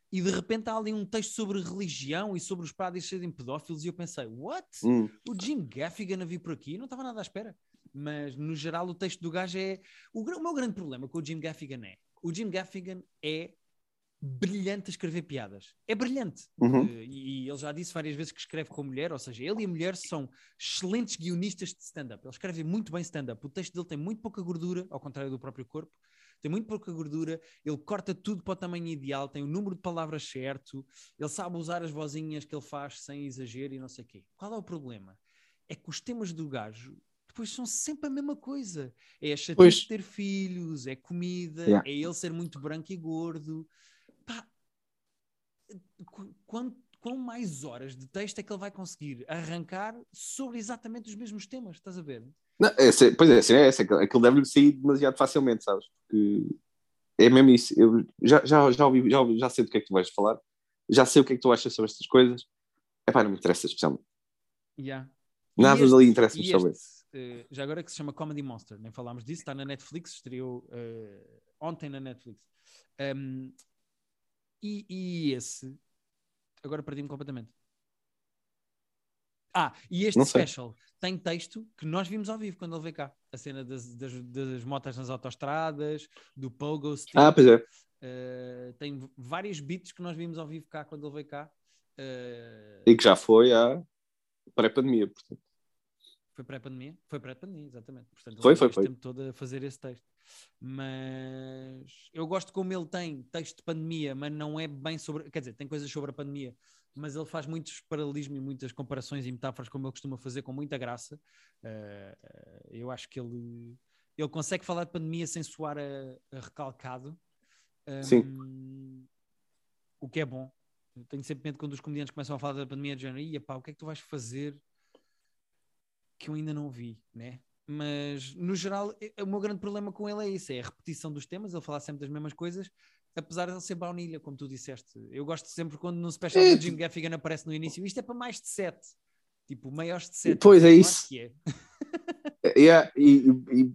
e de repente há ali um texto sobre religião e sobre os padres serem pedófilos e eu pensei, what? Hum. O Jim Gaffigan a vir por aqui? Não estava nada à espera. Mas, no geral, o texto do gajo é... O, o meu grande problema com o Jim Gaffigan é... O Jim Gaffigan é brilhante a escrever piadas. É brilhante. Uhum. Eh, e ele já disse várias vezes que escreve com mulher, ou seja, ele e a mulher são excelentes guionistas de stand-up. Ele escreve muito bem stand-up. O texto dele tem muito pouca gordura, ao contrário do próprio corpo. Tem muito pouca gordura, ele corta tudo para o tamanho ideal, tem o número de palavras certo, ele sabe usar as vozinhas que ele faz sem exagero e não sei o quê. Qual é o problema? É que os temas do gajo depois são sempre a mesma coisa. É a chatice de ter filhos, é comida, Yeah. é ele ser muito branco e gordo. Pá, qu- quant- quão mais horas de texto é que ele vai conseguir arrancar sobre exatamente os mesmos temas? Estás a ver? Não, é, se- pois é, sim, é, essa, aquilo deve-lhe sair demasiado facilmente, sabes? Porque é mesmo isso. Eu já, já, já, ouvi, já, ouvi- já sei do que é que tu vais falar, já sei o que é que tu achas sobre estas coisas. Epá, não me interessa especialmente. Yeah. Nada este- dali interessa-me e sobre este, eh, já agora que se chama Comedy Monster, nem falámos disso, está na Netflix, estreou eh, ontem na Netflix. Um, e, e esse, agora perdi-me completamente. Ah, e este special tem texto que nós vimos ao vivo quando ele veio cá. A cena das, das, das motas nas autostradas, do Pogo Stick. Ah, pois é. eh, tem vários beats que nós vimos ao vivo cá quando ele veio cá. Eh, E que já foi à pré-pandemia, portanto. Foi pré-pandemia? Foi pré-pandemia, exatamente. Portanto, Foi, foi, foi. tempo todo a fazer esse texto. Mas eu gosto como ele tem texto de pandemia, mas não é bem sobre. Quer dizer, tem coisas sobre a pandemia, mas ele faz muitos paralelismos e muitas comparações e metáforas, como ele costuma fazer, com muita graça. Eh, eu acho que ele, ele consegue falar de pandemia sem soar a, a recalcado. Sim. Um, o que é bom. Eu tenho sempre medo quando os comediantes começam a falar da pandemia de género, "Ia, pá, o que é que tu vais fazer que eu ainda não vi, né? Mas no geral, eh, o meu grande problema com ele é isso: é a repetição dos temas, ele falar sempre das mesmas coisas, apesar de ele ser baunilha, como tu disseste. Eu gosto sempre quando no special É, do Jim Gaffigan aparece no início, isto é para mais de 7, tipo, maiores de 7. Pois, é isso. que é. É, e, e-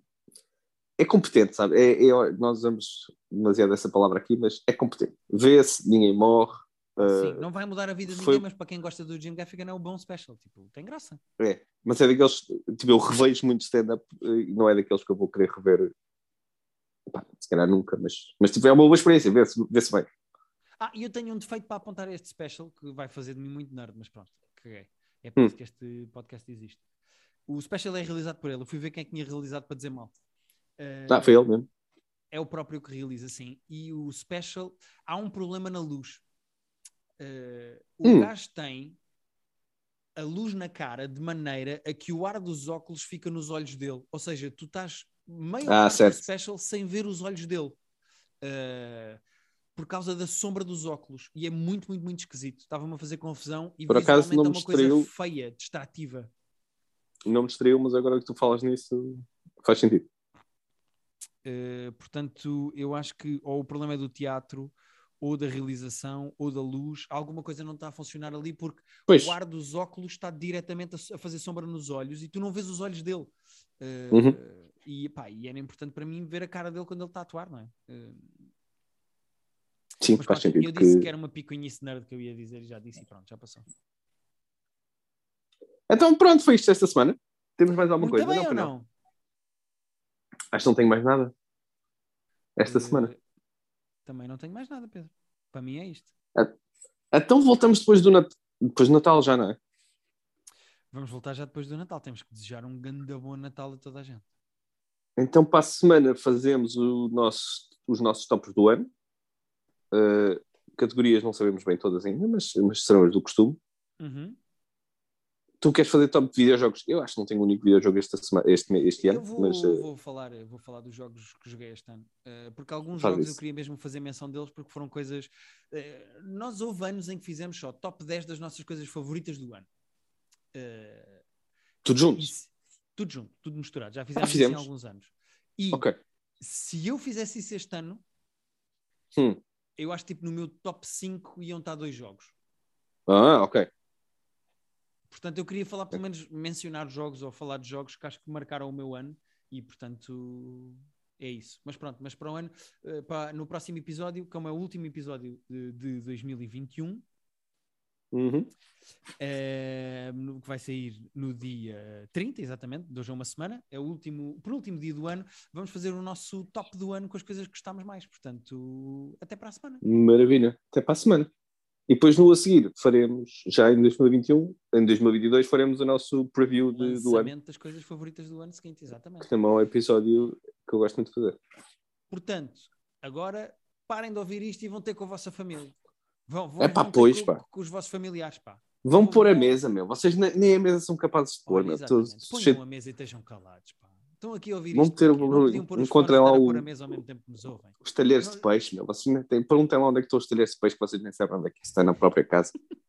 é competente, sabe? É, é- nós usamos demasiado essa palavra aqui, mas é competente. Vê-se, ninguém morre, Sim, Uh, não vai mudar a vida de foi- ninguém, mas para quem gosta do Jim Gaffigan é um bom special. Tipo, tem graça. é, mas é daqueles, tipo, eu revejo muito stand-up e não é daqueles que eu vou querer rever. Pá, se calhar nunca, mas, mas tipo, é uma boa experiência, vê-se vê bem. Ah, e eu tenho um defeito para apontar este special que vai fazer de mim muito nerd, mas pronto, caguei. É por Hum. isso que este podcast existe. O special é realizado por ele. Eu fui ver quem é que tinha realizado para dizer mal. Eh, Ah, foi ele mesmo. é o próprio que realiza, sim. E o special, há um problema na luz. Eh, o Hum. gajo tem a luz na cara de maneira a que o ar dos óculos fica nos olhos dele. Ou seja, tu estás meio Ah, special sem ver os olhos dele. Eh, por causa da sombra dos óculos. E é muito, muito, muito esquisito. Estava-me a fazer confusão e Por acaso, visualmente não é me uma coisa feia, distrativa. Não me distraiu, mas agora que tu falas nisso, faz sentido. Uh, portanto, eu acho que ou o problema é do teatro, ou da realização, ou da luz, alguma coisa não está a funcionar ali porque Pois, o ar dos óculos está diretamente a, fazer sombra nos olhos e tu não vês os olhos dele. Uh, Uhum. e, pá, e era importante para mim ver a cara dele quando ele está a atuar, não é? Uh, sim, mas faz pronto, sentido. eu disse Que... era uma picuinhice nerd que eu ia dizer e já disse e pronto, já passou. Então pronto, foi isto esta semana. Temos mais alguma Muito coisa? bem ou foi não? Acho que não tenho mais nada. Esta Uh, semana. Também não tenho mais nada, Pedro. Para mim é isto. Então voltamos depois do, Nat... depois do Natal, já não é? Vamos voltar já depois do Natal. Temos que desejar um grande bom Natal a toda a gente. Então para a semana fazemos o nosso, os nossos tops do ano. Uh, categorias não sabemos bem todas ainda, mas, mas serão as do costume. Uhum. Tu queres fazer top de videojogos? Eu acho que não tenho um único videojogo esta semana, este, este ano, Eu vou, mas uh, vou, falar, vou falar dos jogos que joguei este ano, eh, porque alguns jogos isso. eu queria mesmo fazer menção deles, porque foram coisas. eh, nós houve anos em que fizemos só top 10 das nossas coisas favoritas do ano. Eh, tudo junto. se- tudo junto, tudo misturado. Já fizemos, fizemos? isso em alguns anos. E Ok. se eu fizesse isso este ano, Hum. eu acho que tipo, no meu top 5 iam estar dois jogos. Ah, ok. Portanto, eu queria falar, pelo menos, mencionar jogos ou falar de jogos que acho que marcaram o meu ano e, portanto, é isso. Mas pronto, mas para o ano, eh, para- no próximo episódio, como é o último episódio de, de 2021, Uhum. eh, no- que vai sair no dia 30, exatamente, de hoje a uma semana, é o último, o penúltimo dia do ano, vamos fazer o nosso top do ano com as coisas que gostamos mais. Portanto, até para a semana. Maravilha. Até para a semana. E depois no a seguir faremos, já em 2021, em 2022, faremos o nosso preview de- do ano. Das coisas favoritas do ano seguinte, exatamente. Que também é um episódio que eu gosto muito de fazer. Portanto, agora parem de ouvir isto e vão ter com a vossa família. Vão, vão, É pá, vão pois, com, pá. com os vossos familiares, pá. Vão pôr a mesa, meu. Vocês ne- nem a mesa são capazes de pôr, Olha, meu. Todos- Ponham a mesa e estejam calados, pá. Estão aqui a ouvir isto. ter- não encontrem lá o-. Os talheres de peixe, meu. Vocês nem têm. Perguntem lá onde é que estão os talheres de peixe, que vocês nem sabem onde é que está na própria casa. [LAUGHS]